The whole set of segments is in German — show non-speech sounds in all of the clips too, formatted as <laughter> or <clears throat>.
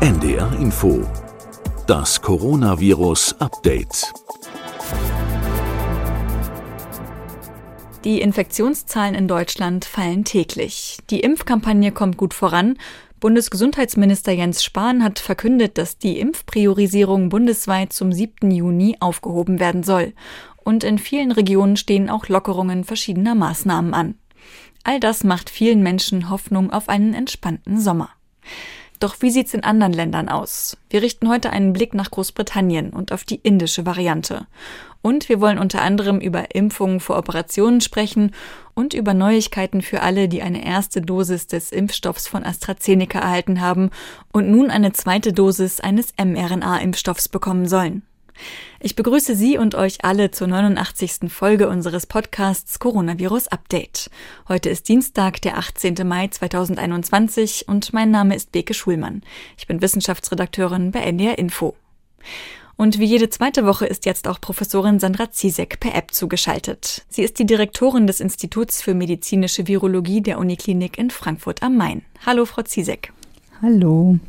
NDR Info. Das Coronavirus Update. Die Infektionszahlen in Deutschland fallen täglich. Die Impfkampagne kommt gut voran. Bundesgesundheitsminister Jens Spahn hat verkündet, dass die Impfpriorisierung bundesweit zum 7. Juni aufgehoben werden soll. Und in vielen Regionen stehen auch Lockerungen verschiedener Maßnahmen an. All das macht vielen Menschen Hoffnung auf einen entspannten Sommer. Doch wie sieht's in anderen Ländern aus? Wir richten heute einen Blick nach Großbritannien und auf die indische Variante. Und wir wollen unter anderem über Impfungen vor Operationen sprechen und über Neuigkeiten für alle, die eine erste Dosis des Impfstoffs von AstraZeneca erhalten haben und nun eine zweite Dosis eines mRNA-Impfstoffs bekommen sollen. Ich begrüße Sie und euch alle zur 89. Folge unseres Podcasts Coronavirus Update. Heute ist Dienstag, der 18. Mai 2021 und mein Name ist Beke Schulmann. Ich bin Wissenschaftsredakteurin bei NDR Info. Und wie jede zweite Woche ist jetzt auch Professorin Sandra Ziesek per App zugeschaltet. Sie ist die Direktorin des Instituts für medizinische Virologie der Uniklinik in Frankfurt am Main. Hallo, Frau Ziesek. Hallo.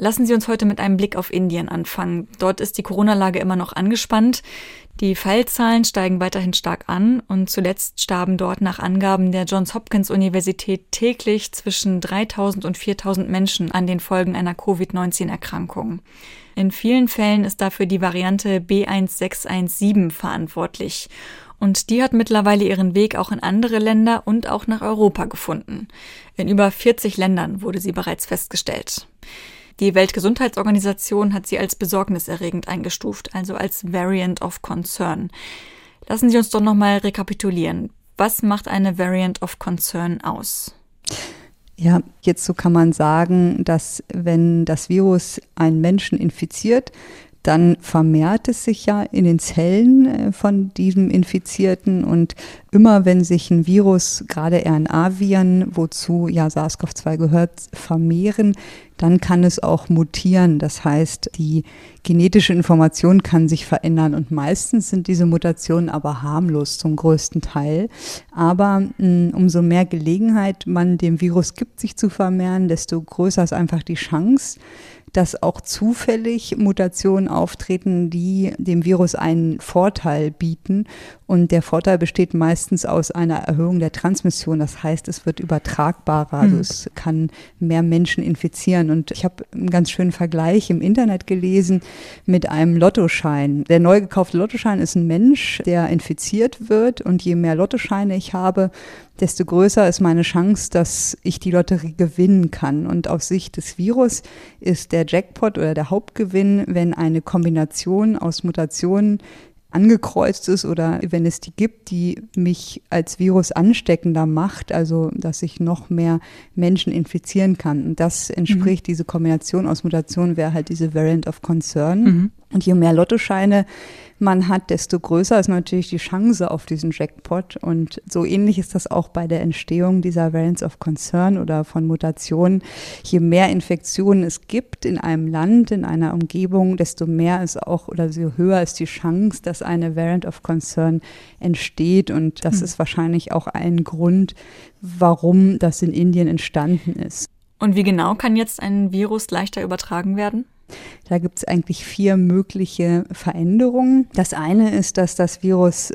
Lassen Sie uns heute mit einem Blick auf Indien anfangen. Dort ist die Corona-Lage immer noch angespannt. Die Fallzahlen steigen weiterhin stark an und zuletzt starben dort nach Angaben der Johns Hopkins Universität täglich zwischen 3000 und 4000 Menschen an den Folgen einer Covid-19-Erkrankung. In vielen Fällen ist dafür die Variante B1617 verantwortlich. Und die hat mittlerweile ihren Weg auch in andere Länder und auch nach Europa gefunden. In über 40 Ländern wurde sie bereits festgestellt. Die Weltgesundheitsorganisation hat sie als besorgniserregend eingestuft, also als Variant of Concern. Lassen Sie uns doch nochmal rekapitulieren. Was macht eine Variant of Concern aus? Ja, jetzt so kann man sagen, dass wenn das Virus einen Menschen infiziert, dann vermehrt es sich ja in den Zellen äh, von diesem Infizierten und immer wenn sich ein Virus, gerade RNA-Viren, wozu ja SARS-CoV-2 gehört, vermehren, dann kann es auch mutieren. Das heißt, die genetische Information kann sich verändern und meistens sind diese Mutationen aber harmlos zum größten Teil. Aber mh, hm, umso mehr Gelegenheit man dem Virus gibt, sich zu vermehren, desto größer ist einfach die Chance, dass auch zufällig Mutationen auftreten, die dem Virus einen Vorteil bieten. Und der Vorteil besteht meistens aus einer Erhöhung der Transmission. Das heißt, es wird übertragbarer. Also hm. es kann mehr Menschen infizieren. Und ich habe einen ganz schönen Vergleich im Internet gelesen mit einem Lottoschein. Der neu gekaufte Lottoschein ist ein Mensch, der infiziert wird. Und je mehr Lottoscheine ich habe, desto größer ist meine Chance, dass ich die Lotterie gewinnen kann. Und aus Sicht des Virus ist der Jackpot oder der Hauptgewinn, wenn eine Kombination aus Mutationen angekreuzt ist oder wenn es die gibt, die mich als Virus ansteckender macht, also dass ich noch mehr Menschen infizieren kann. Und das entspricht, mhm. diese Kombination aus Mutationen wäre halt diese Variant of Concern. Mhm. Und je mehr Lottoscheine man hat, desto größer ist natürlich die Chance auf diesen Jackpot. Und so ähnlich ist das auch bei der Entstehung dieser Variants of Concern oder von Mutationen. Je mehr Infektionen es gibt in einem Land, in einer Umgebung, desto mehr ist auch oder so höher ist die Chance, dass eine Variant of Concern entsteht. Und das hm. ist wahrscheinlich auch ein Grund, warum das in Indien entstanden ist. Und wie genau kann jetzt ein Virus leichter übertragen werden? Da gibt es eigentlich vier mögliche Veränderungen. Das eine ist, dass das Virus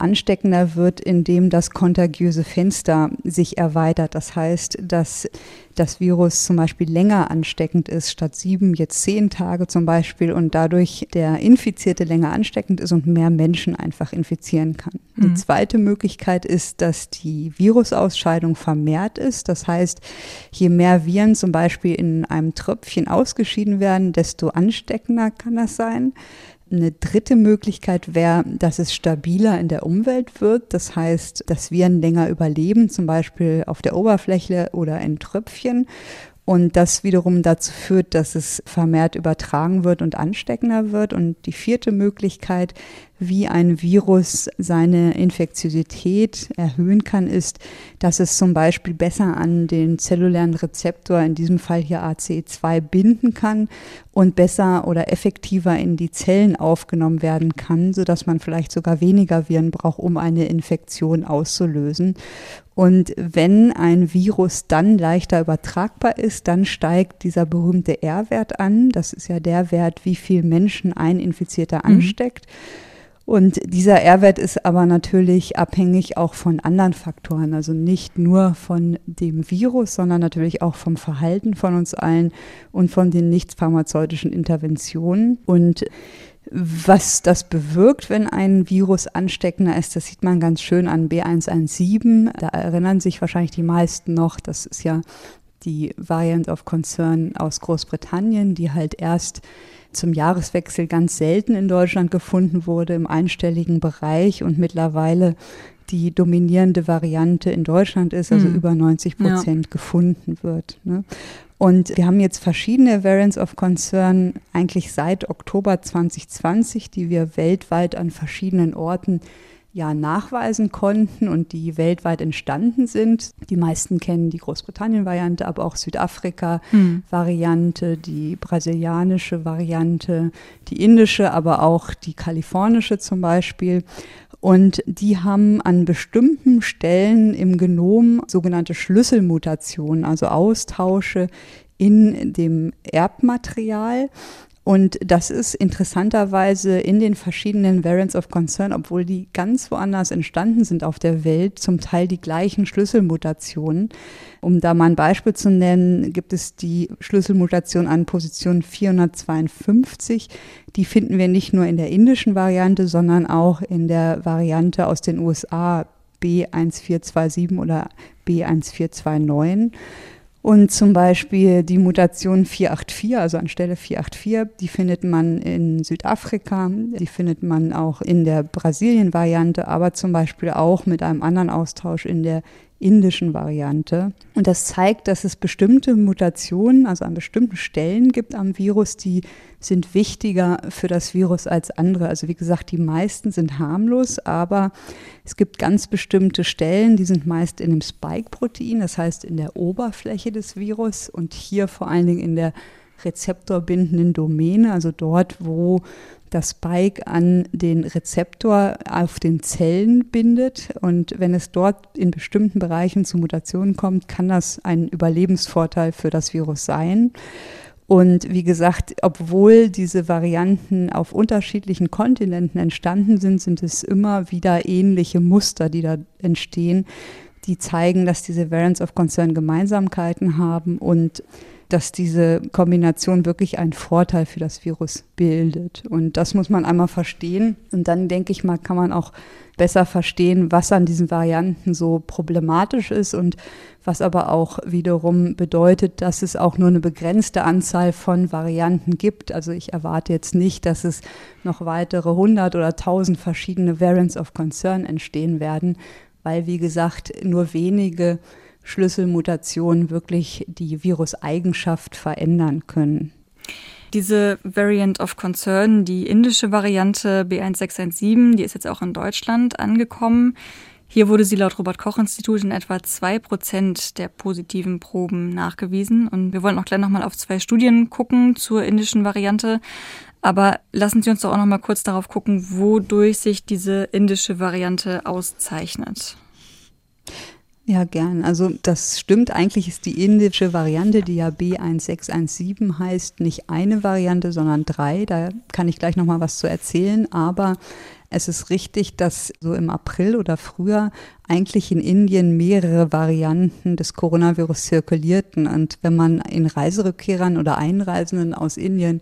ansteckender wird, indem das kontagiöse Fenster sich erweitert. Das heißt, dass das Virus zum Beispiel länger ansteckend ist, statt sieben, jetzt zehn Tage zum Beispiel, und dadurch der Infizierte länger ansteckend ist und mehr Menschen einfach infizieren kann. Mhm. Die zweite Möglichkeit ist, dass die Virusausscheidung vermehrt ist. Das heißt, je mehr Viren zum Beispiel in einem Tröpfchen ausgeschieden werden, desto ansteckender kann das sein. Eine dritte Möglichkeit wäre, dass es stabiler in der Umwelt wird. Das heißt, dass Viren länger überleben, zum Beispiel auf der Oberfläche oder in Tröpfchen. Und das wiederum dazu führt, dass es vermehrt übertragen wird und ansteckender wird. Und die vierte Möglichkeit wie ein Virus seine Infektiosität erhöhen kann, ist, dass es zum Beispiel besser an den zellulären Rezeptor, in diesem Fall hier ACE2, binden kann und besser oder effektiver in die Zellen aufgenommen werden kann, sodass man vielleicht sogar weniger Viren braucht, um eine Infektion auszulösen. Und wenn ein Virus dann leichter übertragbar ist, dann steigt dieser berühmte R-Wert an. Das ist ja der Wert, wie viel Menschen ein Infizierter mhm. Und dieser R-Wert ist aber natürlich abhängig auch von anderen Faktoren, also nicht nur von dem Virus, sondern natürlich auch vom Verhalten von uns allen und von den nicht pharmazeutischen Interventionen. Und was das bewirkt, wenn ein Virus ansteckender ist, das sieht man ganz schön an B117. Da erinnern sich wahrscheinlich die meisten noch, das ist ja die Variant of Concern aus Großbritannien, die halt erst zum Jahreswechsel ganz selten in Deutschland gefunden wurde, im einstelligen Bereich und mittlerweile die dominierende Variante in Deutschland ist, also mhm. über 90 Prozent ja. gefunden wird. Ne? Und wir haben jetzt verschiedene Variants of Concern eigentlich seit Oktober 2020, die wir weltweit an verschiedenen Orten ja nachweisen konnten und die weltweit entstanden sind. Die meisten kennen die Großbritannien-Variante, aber auch Südafrika-Variante, die brasilianische Variante, die indische, aber auch die kalifornische zum Beispiel. Und die haben an bestimmten Stellen im Genom sogenannte Schlüsselmutationen, also Austausche in dem Erbmaterial. Und das ist interessanterweise in den verschiedenen Variants of Concern, obwohl die ganz woanders entstanden sind auf der Welt, zum Teil die gleichen Schlüsselmutationen. Um da mal ein Beispiel zu nennen, gibt es die Schlüsselmutation an Position 452. Die finden wir nicht nur in der indischen Variante, sondern auch in der Variante aus den USA B1427 oder B1429. Und zum Beispiel die Mutation 484, also anstelle 484, die findet man in Südafrika, die findet man auch in der Brasilien-Variante, aber zum Beispiel auch mit einem anderen Austausch in der indischen Variante. Und das zeigt, dass es bestimmte Mutationen, also an bestimmten Stellen gibt am Virus, die sind wichtiger für das Virus als andere. Also wie gesagt, die meisten sind harmlos, aber es gibt ganz bestimmte Stellen, die sind meist in dem Spike-Protein, das heißt in der Oberfläche des Virus und hier vor allen Dingen in der rezeptorbindenden Domäne, also dort, wo das Spike an den Rezeptor auf den Zellen bindet. Und wenn es dort in bestimmten Bereichen zu Mutationen kommt, kann das ein Überlebensvorteil für das Virus sein. Und wie gesagt, obwohl diese Varianten auf unterschiedlichen Kontinenten entstanden sind, sind es immer wieder ähnliche Muster, die da entstehen, die zeigen, dass diese Variants of Concern Gemeinsamkeiten haben und dass diese Kombination wirklich einen Vorteil für das Virus bildet. Und das muss man einmal verstehen. Und dann denke ich mal, kann man auch besser verstehen, was an diesen Varianten so problematisch ist und was aber auch wiederum bedeutet, dass es auch nur eine begrenzte Anzahl von Varianten gibt. Also ich erwarte jetzt nicht, dass es noch weitere 100 oder 1000 verschiedene Variants of Concern entstehen werden, weil, wie gesagt, nur wenige Schlüsselmutationen wirklich die Viruseigenschaft verändern können. Diese Variant of Concern, die indische Variante B1617, die ist jetzt auch in Deutschland angekommen. Hier wurde sie laut Robert-Koch-Institut in etwa zwei Prozent der positiven Proben nachgewiesen. Und wir wollen auch gleich nochmal auf zwei Studien gucken zur indischen Variante. Aber lassen Sie uns doch auch nochmal kurz darauf gucken, wodurch sich diese indische Variante auszeichnet. Ja, gern. Also das stimmt. Eigentlich ist die indische Variante, die ja B1617 heißt, nicht eine Variante, sondern drei. Da kann ich gleich noch mal was zu erzählen. Aber es ist richtig, dass so im April oder früher eigentlich in Indien mehrere Varianten des Coronavirus zirkulierten. Und wenn man in Reiserückkehrern oder Einreisenden aus Indien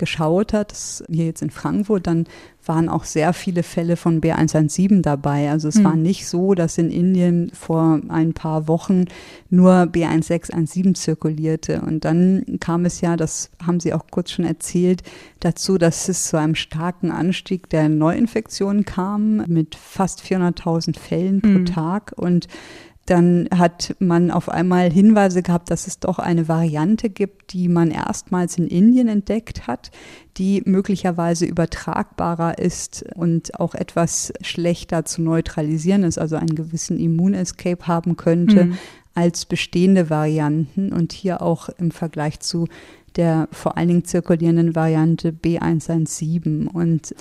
geschaut hat, hier jetzt in Frankfurt, dann waren auch sehr viele Fälle von B117 dabei. Also es mhm. war nicht so, dass in Indien vor ein paar Wochen nur B1617 zirkulierte. Und dann kam es ja, das haben Sie auch kurz schon erzählt, dazu, dass es zu einem starken Anstieg der Neuinfektionen kam mit fast 400.000 Fällen mhm. pro Tag. Und dann hat man auf einmal Hinweise gehabt, dass es doch eine Variante gibt, die man erstmals in Indien entdeckt hat, die möglicherweise übertragbarer ist und auch etwas schlechter zu neutralisieren ist, also einen gewissen Immunescape haben könnte mhm. als bestehende Varianten und hier auch im Vergleich zu der vor allen Dingen zirkulierenden Variante B117. Und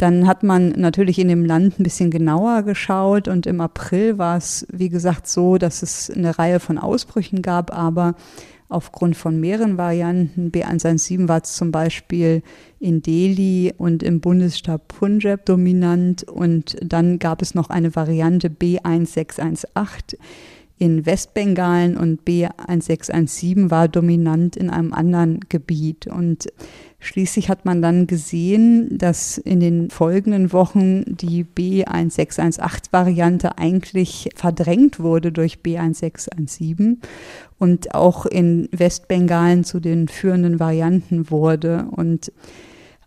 dann hat man natürlich in dem Land ein bisschen genauer geschaut und im April war es, wie gesagt, so, dass es eine Reihe von Ausbrüchen gab, aber aufgrund von mehreren Varianten. B117 war es zum Beispiel in Delhi und im Bundesstaat Punjab dominant und dann gab es noch eine Variante B1618 in Westbengalen und B1617 war dominant in einem anderen Gebiet. Und schließlich hat man dann gesehen, dass in den folgenden Wochen die B1618-Variante eigentlich verdrängt wurde durch B1617 und auch in Westbengalen zu den führenden Varianten wurde. Und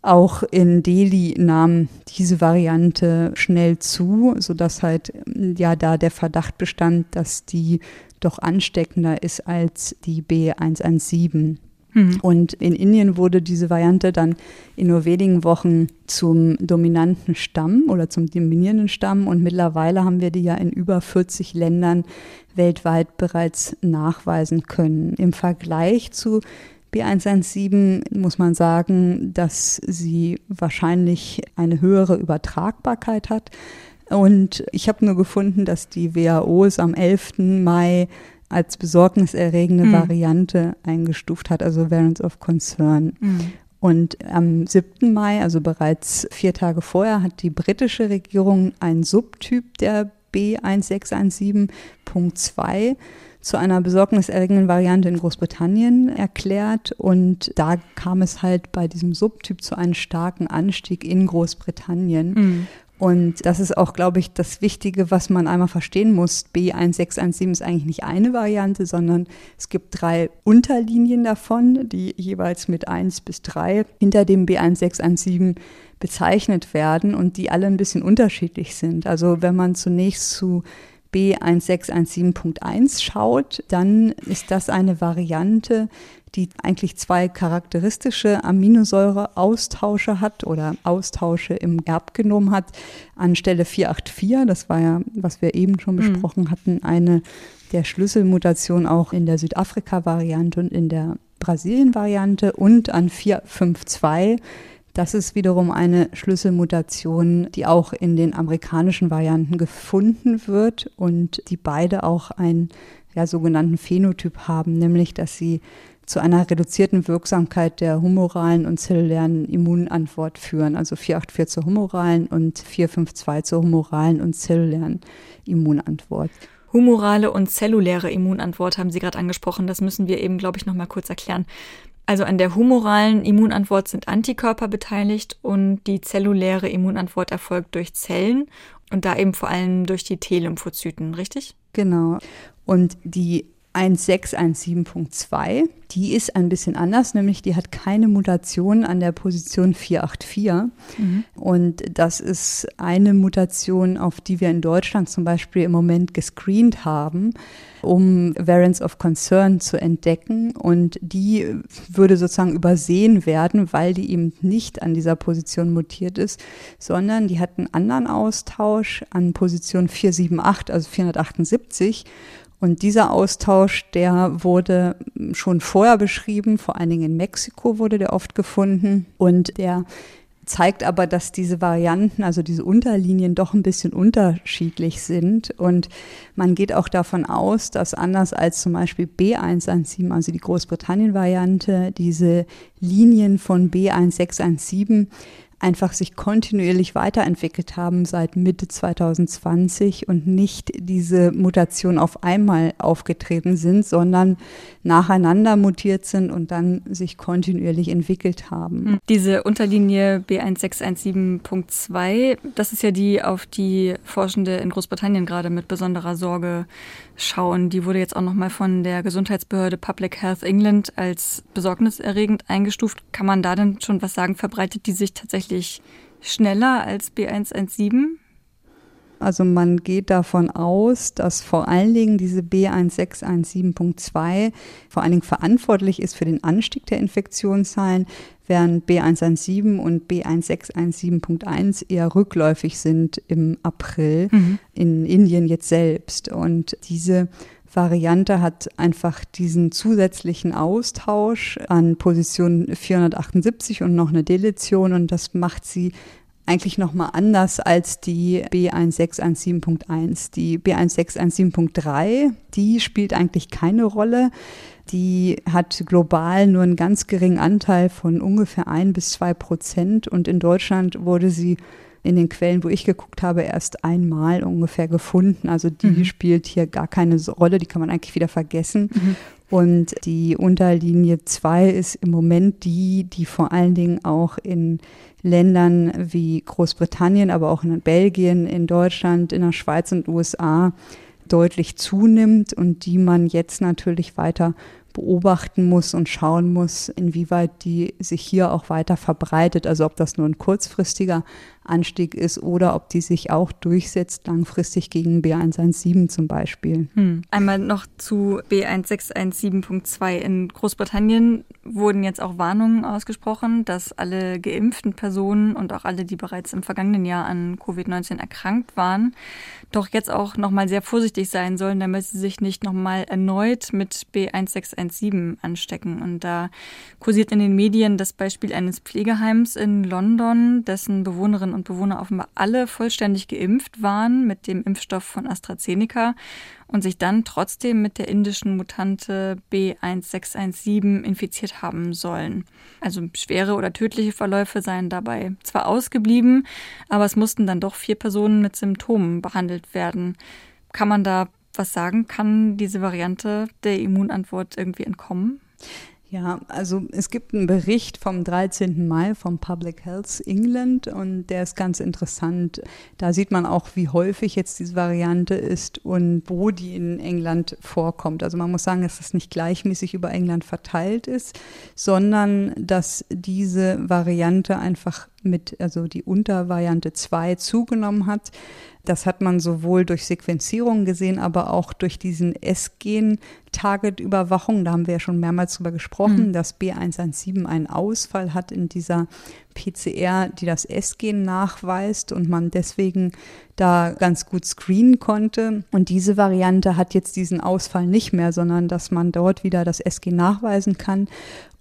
auch in Delhi nahm diese Variante schnell zu, sodass halt ja da der Verdacht bestand, dass die doch ansteckender ist als die B117. Mhm. Und in Indien wurde diese Variante dann in nur wenigen Wochen zum dominanten Stamm oder zum dominierenden Stamm. Und mittlerweile haben wir die ja in über 40 Ländern weltweit bereits nachweisen können. Im Vergleich zu B117 muss man sagen, dass sie wahrscheinlich eine höhere Übertragbarkeit hat. Und ich habe nur gefunden, dass die WHO es am 11. Mai als besorgniserregende mhm. Variante eingestuft hat, also Variants of Concern. Mhm. Und am 7. Mai, also bereits vier Tage vorher, hat die britische Regierung einen Subtyp der B1617.2 zu einer besorgniserregenden Variante in Großbritannien erklärt. Und da kam es halt bei diesem Subtyp zu einem starken Anstieg in Großbritannien. Mhm. Und das ist auch, glaube ich, das Wichtige, was man einmal verstehen muss. B1617 ist eigentlich nicht eine Variante, sondern es gibt drei Unterlinien davon, die jeweils mit 1 bis 3 hinter dem B1617 bezeichnet werden und die alle ein bisschen unterschiedlich sind. Also wenn man zunächst zu B1617.1 schaut, dann ist das eine Variante, die eigentlich zwei charakteristische Aminosäureaustausche hat oder Austausche im Erbgenom hat. Anstelle 484, das war ja, was wir eben schon mhm. besprochen mhm. hatten, eine der Schlüsselmutationen auch in der Südafrika-Variante und in der Brasilien-Variante und an 452 das ist wiederum eine Schlüsselmutation, die auch in den amerikanischen Varianten gefunden wird und die beide auch einen ja, sogenannten Phänotyp haben, nämlich dass sie zu einer reduzierten Wirksamkeit der humoralen und zellulären Immunantwort führen. Also 484 zur humoralen und 452 zur humoralen und zellulären Immunantwort. Humorale und zelluläre Immunantwort haben Sie gerade angesprochen. Das müssen wir eben, glaube ich, noch mal kurz erklären. Also an der humoralen Immunantwort sind Antikörper beteiligt und die zelluläre Immunantwort erfolgt durch Zellen und da eben vor allem durch die T-Lymphozyten, richtig? Genau. Und die 1617.2. Die ist ein bisschen anders, nämlich die hat keine Mutation an der Position 484. Mhm. Und das ist eine Mutation, auf die wir in Deutschland zum Beispiel im Moment gescreent haben, um Variants of Concern zu entdecken. Und die würde sozusagen übersehen werden, weil die eben nicht an dieser Position mutiert ist, sondern die hat einen anderen Austausch an Position 478, also 478. Und dieser Austausch, der wurde schon vorher beschrieben, vor allen Dingen in Mexiko wurde der oft gefunden. Und der zeigt aber, dass diese Varianten, also diese Unterlinien doch ein bisschen unterschiedlich sind. Und man geht auch davon aus, dass anders als zum Beispiel B117, also die Großbritannien-Variante, diese Linien von B1617 einfach sich kontinuierlich weiterentwickelt haben seit Mitte 2020 und nicht diese Mutation auf einmal aufgetreten sind, sondern nacheinander mutiert sind und dann sich kontinuierlich entwickelt haben. Hm. Diese Unterlinie B1617.2, das ist ja die, auf die Forschende in Großbritannien gerade mit besonderer Sorge schauen. Die wurde jetzt auch nochmal von der Gesundheitsbehörde Public Health England als besorgniserregend eingestuft. Kann man da denn schon was sagen? Verbreitet die sich tatsächlich schneller als B117? Also man geht davon aus, dass vor allen Dingen diese B1617.2 vor allen Dingen verantwortlich ist für den Anstieg der Infektionszahlen, während B117 und B1617.1 eher rückläufig sind im April mhm. in Indien jetzt selbst. Und diese Variante hat einfach diesen zusätzlichen Austausch an Position 478 und noch eine Deletion und das macht sie eigentlich nochmal anders als die B1617.1. Die B1617.3, die spielt eigentlich keine Rolle. Die hat global nur einen ganz geringen Anteil von ungefähr ein bis zwei Prozent und in Deutschland wurde sie in den Quellen, wo ich geguckt habe, erst einmal ungefähr gefunden. Also die mhm. spielt hier gar keine Rolle, die kann man eigentlich wieder vergessen. Mhm. Und die Unterlinie 2 ist im Moment die, die vor allen Dingen auch in Ländern wie Großbritannien, aber auch in Belgien, in Deutschland, in der Schweiz und USA deutlich zunimmt und die man jetzt natürlich weiter beobachten muss und schauen muss, inwieweit die sich hier auch weiter verbreitet. Also ob das nur ein kurzfristiger Anstieg ist oder ob die sich auch durchsetzt langfristig gegen B117 zum Beispiel. Hm. Einmal noch zu B1617.2. In Großbritannien wurden jetzt auch Warnungen ausgesprochen, dass alle geimpften Personen und auch alle, die bereits im vergangenen Jahr an Covid-19 erkrankt waren, doch jetzt auch nochmal sehr vorsichtig sein sollen, damit sie sich nicht nochmal erneut mit B1617 anstecken. Und da kursiert in den Medien das Beispiel eines Pflegeheims in London, dessen Bewohnerinnen und Bewohner offenbar alle vollständig geimpft waren mit dem Impfstoff von AstraZeneca und sich dann trotzdem mit der indischen Mutante B1617 infiziert haben sollen. Also schwere oder tödliche Verläufe seien dabei zwar ausgeblieben, aber es mussten dann doch vier Personen mit Symptomen behandelt werden. Kann man da was sagen? Kann diese Variante der Immunantwort irgendwie entkommen? Ja, also es gibt einen Bericht vom 13. Mai vom Public Health England und der ist ganz interessant. Da sieht man auch, wie häufig jetzt diese Variante ist und wo die in England vorkommt. Also man muss sagen, dass das nicht gleichmäßig über England verteilt ist, sondern dass diese Variante einfach mit, also die Untervariante 2 zugenommen hat. Das hat man sowohl durch Sequenzierung gesehen, aber auch durch diesen S-Gen-Target-Überwachung. Da haben wir ja schon mehrmals drüber gesprochen, mhm. dass B117 einen Ausfall hat in dieser PCR, die das S-Gen nachweist und man deswegen da ganz gut screenen konnte. Und diese Variante hat jetzt diesen Ausfall nicht mehr, sondern dass man dort wieder das S-Gen nachweisen kann.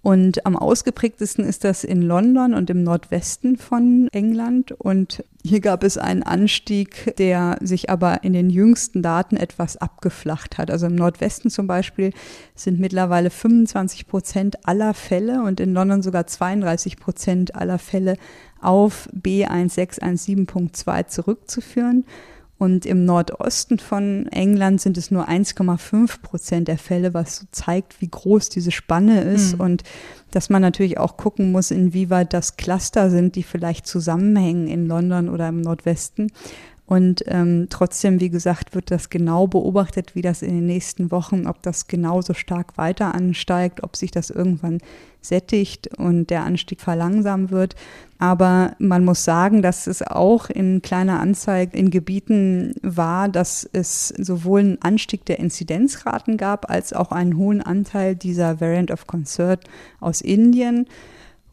Und am ausgeprägtesten ist das in London und im Nordwesten von England. Und hier gab es einen Anstieg, der sich aber in den jüngsten Daten etwas abgeflacht hat. Also im Nordwesten zum Beispiel sind mittlerweile 25 Prozent aller Fälle und in London sogar 32 Prozent aller Fälle auf B1617.2 zurückzuführen. Und im Nordosten von England sind es nur 1,5 Prozent der Fälle, was so zeigt, wie groß diese Spanne ist. Mhm. Und dass man natürlich auch gucken muss, inwieweit das Cluster sind, die vielleicht zusammenhängen in London oder im Nordwesten. Und ähm, trotzdem, wie gesagt, wird das genau beobachtet, wie das in den nächsten Wochen, ob das genauso stark weiter ansteigt, ob sich das irgendwann sättigt und der Anstieg verlangsamt wird. Aber man muss sagen, dass es auch in kleiner Anzeige in Gebieten war, dass es sowohl einen Anstieg der Inzidenzraten gab, als auch einen hohen Anteil dieser Variant of Concern aus Indien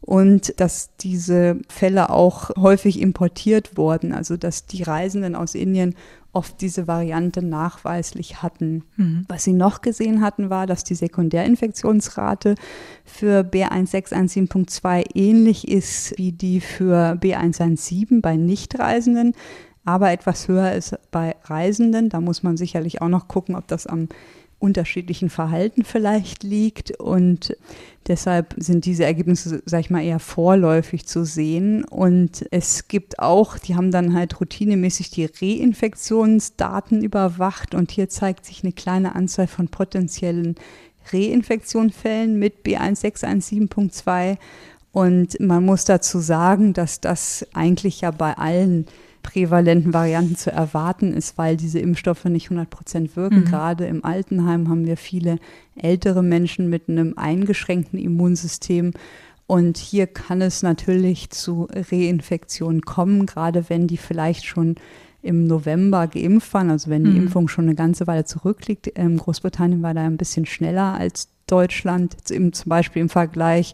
und dass diese Fälle auch häufig importiert wurden, also dass die Reisenden aus Indien oft diese Variante nachweislich hatten. Mhm. Was sie noch gesehen hatten, war, dass die Sekundärinfektionsrate für B1617.2 ähnlich ist wie die für B117 bei Nichtreisenden, aber etwas höher ist bei Reisenden. Da muss man sicherlich auch noch gucken, ob das am unterschiedlichen Verhalten vielleicht liegt. Und deshalb sind diese Ergebnisse, sag ich mal, eher vorläufig zu sehen. Und es gibt auch, die haben dann halt routinemäßig die Reinfektionsdaten überwacht. Und hier zeigt sich eine kleine Anzahl von potenziellen Reinfektionsfällen mit B1617.2 und man muss dazu sagen, dass das eigentlich ja bei allen prävalenten Varianten zu erwarten ist, weil diese Impfstoffe nicht 100 Prozent wirken. Mhm. Gerade im Altenheim haben wir viele ältere Menschen mit einem eingeschränkten Immunsystem. Und hier kann es natürlich zu Reinfektionen kommen, gerade wenn die vielleicht schon im November geimpft waren, also wenn die mhm. Impfung schon eine ganze Weile zurückliegt. Ähm, Großbritannien war da ein bisschen schneller als Deutschland, zum Beispiel im Vergleich.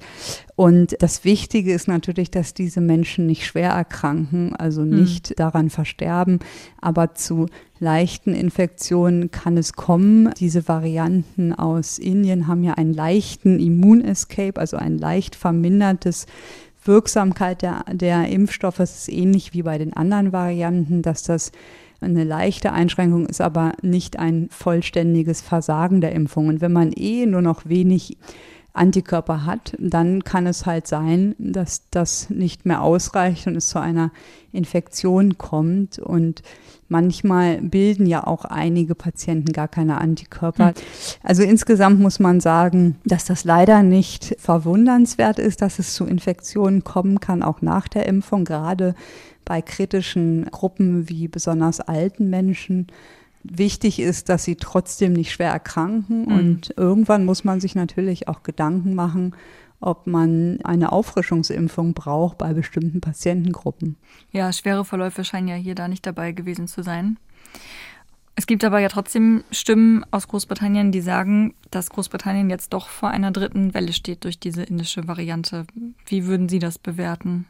Und das Wichtige ist natürlich, dass diese Menschen nicht schwer erkranken, also hm. nicht mhm. daran versterben, aber zu leichten Infektionen kann es kommen. Diese Varianten aus Indien haben ja einen leichten Immunescape, also ein leicht vermindertes Wirksamkeit der, der Impfstoffe. Ist ähnlich wie bei den anderen Varianten, dass das eine leichte Einschränkung ist aber nicht ein vollständiges Versagen der Impfung. Und wenn man eh nur noch wenig Antikörper hat, dann kann es halt sein, dass das nicht mehr ausreicht und es zu einer Infektion kommt. Und manchmal bilden ja auch einige Patienten gar keine Antikörper. Hm. Also insgesamt muss man sagen, dass das leider nicht verwundernswert ist, dass es zu Infektionen kommen kann, auch nach der Impfung, gerade bei kritischen Gruppen wie besonders alten Menschen wichtig ist, dass sie trotzdem nicht schwer erkranken. Mhm. Und irgendwann muss man sich natürlich auch Gedanken machen, ob man eine Auffrischungsimpfung braucht bei bestimmten Patientengruppen. Ja, schwere Verläufe scheinen ja hier da nicht dabei gewesen zu sein. Es gibt aber ja trotzdem Stimmen aus Großbritannien, die sagen, dass Großbritannien jetzt doch vor einer dritten Welle steht durch diese indische Variante. Wie würden Sie das bewerten?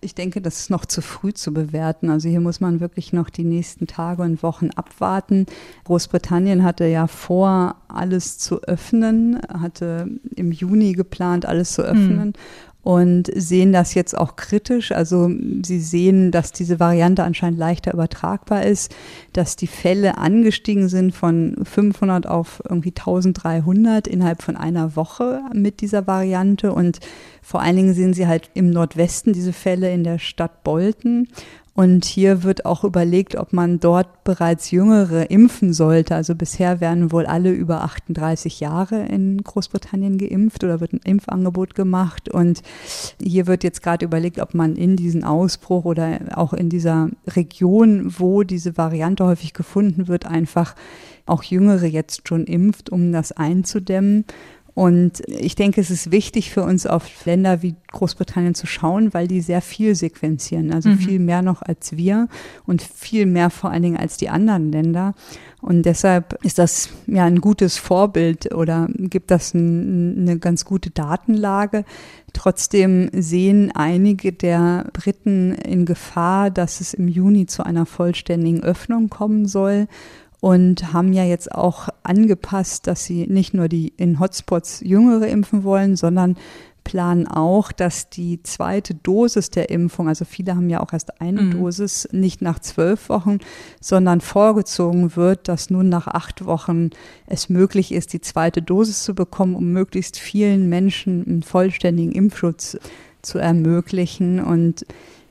Ich denke, das ist noch zu früh zu bewerten. Also hier muss man wirklich noch die nächsten Tage und Wochen abwarten. Großbritannien hatte ja vor, alles zu öffnen, hatte im Juni geplant, alles zu öffnen. Mhm und sehen das jetzt auch kritisch. Also sie sehen, dass diese Variante anscheinend leichter übertragbar ist, dass die Fälle angestiegen sind von 500 auf irgendwie 1300 innerhalb von einer Woche mit dieser Variante und vor allen Dingen sehen sie halt im Nordwesten diese Fälle in der Stadt Bolton und hier wird auch überlegt, ob man dort bereits Jüngere impfen sollte. Also bisher werden wohl alle über 38 Jahre in Großbritannien geimpft oder wird ein Impfangebot gemacht. Und hier wird jetzt gerade überlegt, ob man in diesen Ausbruch oder auch in dieser Region, wo diese Variante häufig gefunden wird, einfach auch Jüngere jetzt schon impft, um das einzudämmen. Und ich denke, es ist wichtig für uns auf Länder wie Großbritannien zu schauen, weil die sehr viel sequenzieren, also mhm. viel mehr noch als wir und viel mehr vor allen Dingen als die anderen Länder. Und deshalb ist das ja ein gutes Vorbild oder gibt das ein, eine ganz gute Datenlage. Trotzdem sehen einige der Briten in Gefahr, dass es im Juni zu einer vollständigen Öffnung kommen soll und haben ja jetzt auch angepasst, dass sie nicht nur die in Hotspots Jüngere impfen wollen, sondern planen auch, dass die zweite Dosis der Impfung, also viele haben ja auch erst eine mhm. Dosis, nicht nach zwölf Wochen, sondern vorgezogen wird, dass nun nach acht Wochen es möglich ist, die zweite Dosis zu bekommen, um möglichst vielen Menschen einen vollständigen Impfschutz zu ermöglichen. Und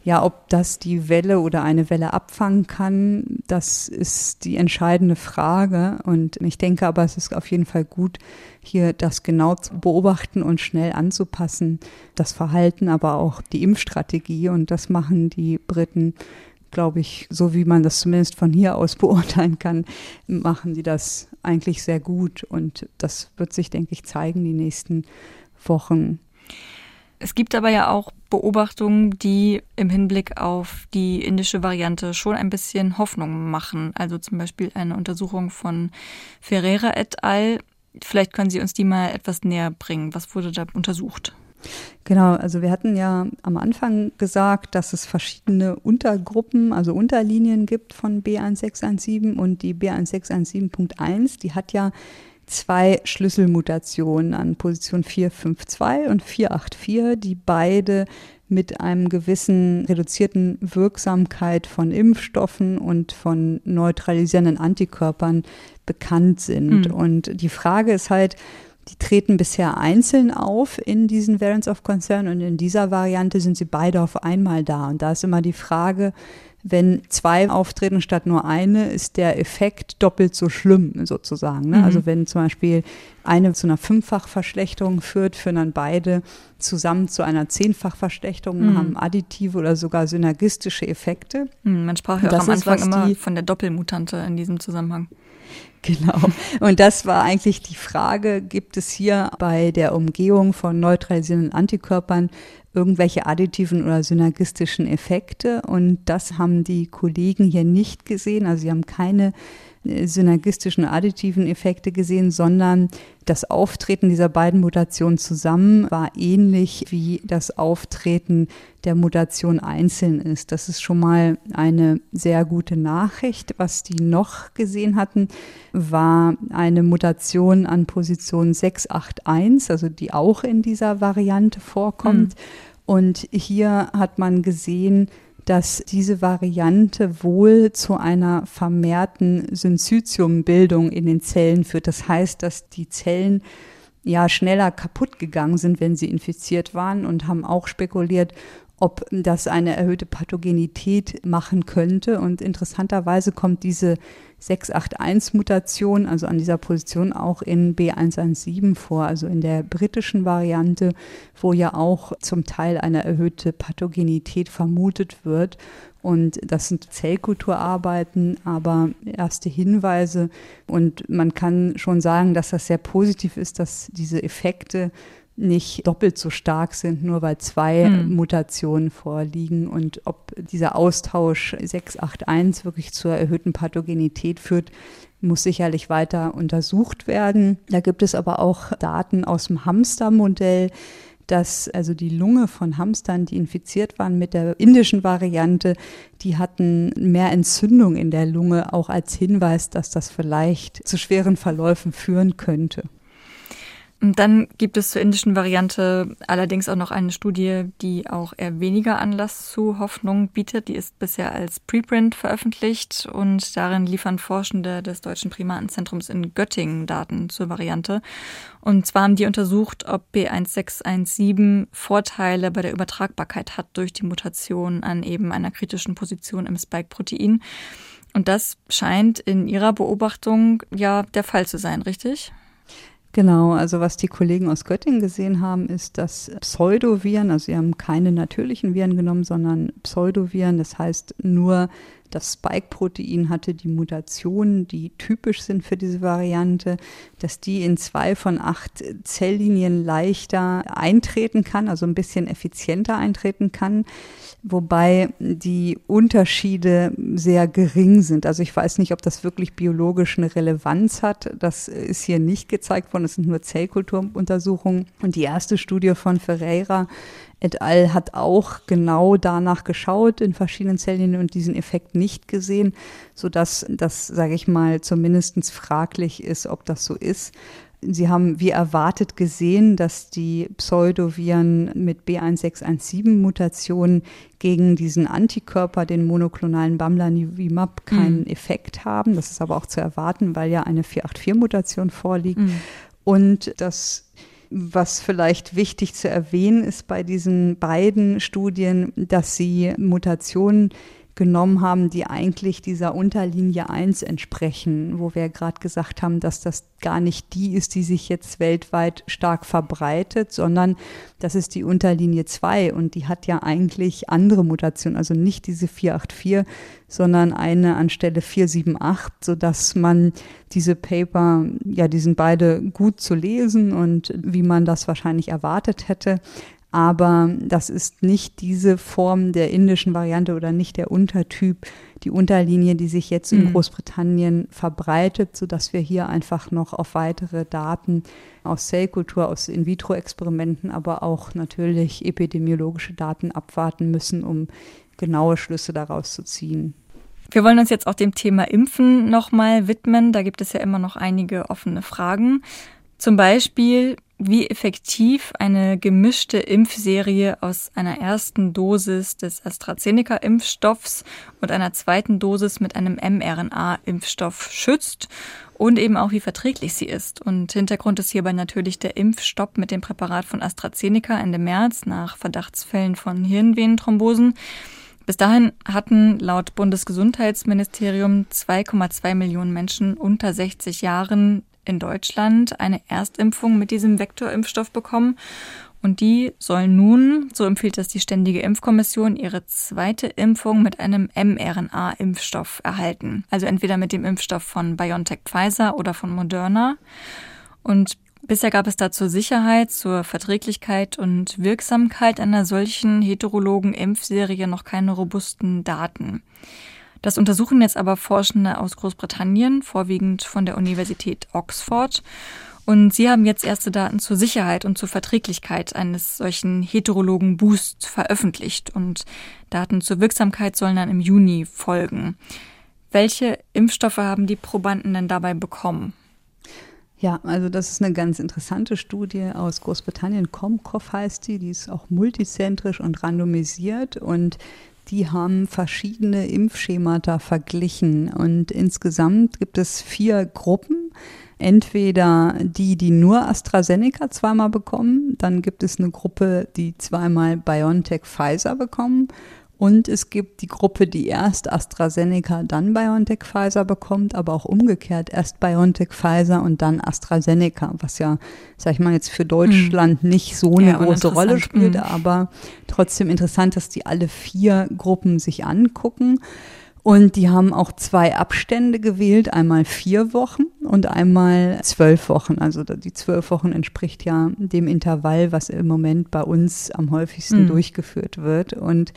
ja, ob das die Welle oder eine Welle abfangen kann, das ist die entscheidende Frage. Und ich denke aber, es ist auf jeden Fall gut, hier das genau zu beobachten und schnell anzupassen. Das Verhalten, aber auch die Impfstrategie. Und das machen die Briten, glaube ich, so wie man das zumindest von hier aus <laughs> beurteilen kann, machen die das eigentlich sehr gut. Und das wird sich, denke ich, zeigen die nächsten Wochen. Es gibt aber ja auch Beobachtungen, die im Hinblick auf die indische Variante schon ein bisschen Hoffnung machen. Also zum Beispiel eine Untersuchung von Ferreira et al. Vielleicht können Sie uns die mal etwas näher bringen. Was wurde da untersucht? Genau, also wir hatten ja am Anfang gesagt, dass es verschiedene Untergruppen, also Unterlinien gibt von B1617 und die B1617.1, die hat ja zwei Schlüsselmutationen an Position 452 und 484, die beide mit einem gewissen reduzierten Wirksamkeit von Impfstoffen und von neutralisierenden Antikörpern bekannt sind. Mhm. Und die Frage ist halt, die treten bisher einzeln auf in diesen Variants of Concern und in dieser Variante sind sie beide auf einmal da. Und da ist immer die Frage, wenn zwei auftreten statt nur eine, ist der Effekt doppelt so schlimm sozusagen. Ne? Mhm. Also wenn zum Beispiel eine zu einer Fünffachverschlechterung führt, führen dann beide zusammen zu einer Zehnfachverschlechterung, mhm. haben additive oder sogar synergistische Effekte. Mhm, man sprach ja auch am Anfang ist, immer von der Doppelmutante in diesem Zusammenhang. Genau. Und das war eigentlich die Frage, gibt es hier bei der Umgehung von neutralisierenden Antikörpern irgendwelche additiven oder synergistischen Effekte? Und das haben die Kollegen hier nicht gesehen. Also sie haben keine synergistischen additiven Effekte gesehen, sondern das Auftreten dieser beiden Mutationen zusammen war ähnlich wie das Auftreten der Mutation einzeln ist. Das ist schon mal eine sehr gute Nachricht. Was die noch gesehen hatten, war eine Mutation an Position 681, also die auch in dieser Variante vorkommt. Mhm. Und hier hat man gesehen, dass diese Variante wohl zu einer vermehrten Syncytiumbildung in den Zellen führt. Das heißt, dass die Zellen ja schneller kaputt gegangen sind, wenn sie infiziert waren und haben auch spekuliert, ob das eine erhöhte Pathogenität machen könnte. Und interessanterweise kommt diese 681-Mutation, also an dieser Position auch in B117 vor, also in der britischen Variante, wo ja auch zum Teil eine erhöhte Pathogenität vermutet wird. Und das sind Zellkulturarbeiten, aber erste Hinweise. Und man kann schon sagen, dass das sehr positiv ist, dass diese Effekte nicht doppelt so stark sind, nur weil zwei hm. Mutationen vorliegen und ob dieser Austausch 681 wirklich zur erhöhten Pathogenität führt, muss sicherlich weiter untersucht werden. Da gibt es aber auch Daten aus dem Hamstermodell, dass also die Lunge von Hamstern, die infiziert waren mit der indischen Variante, die hatten mehr Entzündung in der Lunge, auch als Hinweis, dass das vielleicht zu schweren Verläufen führen könnte. Und dann gibt es zur indischen Variante allerdings auch noch eine Studie, die auch eher weniger Anlass zu Hoffnung bietet. Die ist bisher als Preprint veröffentlicht und darin liefern Forschende des Deutschen Primatenzentrums in Göttingen Daten zur Variante. Und zwar haben die untersucht, ob B1617 Vorteile bei der Übertragbarkeit hat durch die Mutation an eben einer kritischen Position im Spike-Protein. Und das scheint in ihrer Beobachtung ja der Fall zu sein, richtig? Genau, also was die Kollegen aus Göttingen gesehen haben, ist, dass Pseudoviren, also sie haben keine natürlichen Viren genommen, sondern Pseudoviren, das heißt nur das Spike-Protein hatte die Mutationen, die typisch sind für diese Variante, dass die in zwei von acht Zelllinien leichter eintreten kann, also ein bisschen effizienter eintreten kann wobei die Unterschiede sehr gering sind. Also ich weiß nicht, ob das wirklich biologisch eine Relevanz hat. Das ist hier nicht gezeigt worden. Es sind nur Zellkulturuntersuchungen. Und die erste Studie von Ferreira et al. hat auch genau danach geschaut in verschiedenen Zelllinien und diesen Effekt nicht gesehen, sodass das, sage ich mal, zumindest fraglich ist, ob das so ist. Sie haben wie erwartet gesehen, dass die Pseudoviren mit B1617-Mutationen gegen diesen Antikörper, den monoklonalen Bamlanivimab, keinen mhm. Effekt haben. Das ist aber auch zu erwarten, weil ja eine 484-Mutation vorliegt. Mhm. Und das was vielleicht wichtig zu erwähnen ist bei diesen beiden Studien, dass sie Mutationen genommen haben, die eigentlich dieser Unterlinie 1 entsprechen, wo wir gerade gesagt haben, dass das gar nicht die ist, die sich jetzt weltweit stark verbreitet, sondern das ist die Unterlinie 2 und die hat ja eigentlich andere Mutationen, also nicht diese 484, sondern eine anstelle 478, sodass man diese Paper, ja, die sind beide gut zu lesen und wie man das wahrscheinlich erwartet hätte, aber das ist nicht diese Form der indischen Variante oder nicht der Untertyp, die Unterlinie, die sich jetzt in mhm. Großbritannien verbreitet, sodass wir hier einfach noch auf weitere Daten aus Zellkultur, aus In-vitro-Experimenten, aber auch natürlich epidemiologische Daten abwarten müssen, um genaue Schlüsse daraus zu ziehen. Wir wollen uns jetzt auch dem Thema Impfen nochmal widmen. Da gibt es ja immer noch einige offene Fragen. Zum Beispiel, wie effektiv eine gemischte Impfserie aus einer ersten Dosis des AstraZeneca-Impfstoffs und einer zweiten Dosis mit einem mRNA-Impfstoff schützt und eben auch wie verträglich sie ist. Und Hintergrund ist hierbei natürlich der Impfstopp mit dem Präparat von AstraZeneca Ende März nach Verdachtsfällen von Hirnvenenthrombosen. Bis dahin hatten laut Bundesgesundheitsministerium 2,2 Millionen Menschen unter 60 Jahren in Deutschland eine Erstimpfung mit diesem Vektorimpfstoff bekommen. Und die sollen nun, so empfiehlt das die Ständige Impfkommission, ihre zweite Impfung mit einem mRNA-Impfstoff erhalten. Also entweder mit dem Impfstoff von BioNTech Pfizer oder von Moderna. Und bisher gab es da zur Sicherheit, zur Verträglichkeit und Wirksamkeit einer solchen heterologen Impfserie noch keine robusten Daten. Das untersuchen jetzt aber Forschende aus Großbritannien, vorwiegend von der Universität Oxford. Und sie haben jetzt erste Daten zur Sicherheit und zur Verträglichkeit eines solchen heterologen Boost veröffentlicht. Und Daten zur Wirksamkeit sollen dann im Juni folgen. Welche Impfstoffe haben die Probanden denn dabei bekommen? Ja, also das ist eine ganz interessante Studie aus Großbritannien. Comcov heißt die, die ist auch multizentrisch und randomisiert und die haben verschiedene Impfschemata verglichen. Und insgesamt gibt es vier Gruppen entweder die, die nur AstraZeneca zweimal bekommen, dann gibt es eine Gruppe, die zweimal BioNTech Pfizer bekommen und es gibt die Gruppe, die erst AstraZeneca, dann BioNTech Pfizer bekommt, aber auch umgekehrt erst BioNTech Pfizer und dann AstraZeneca, was ja, sag ich mal, jetzt für Deutschland mhm. nicht so eine ja, große Rolle spielt, mhm. aber trotzdem interessant, dass die alle vier Gruppen sich angucken. Und die haben auch zwei Abstände gewählt, einmal vier Wochen und einmal zwölf Wochen. Also die zwölf Wochen entspricht ja dem Intervall, was im Moment bei uns am häufigsten mhm. durchgeführt wird. Und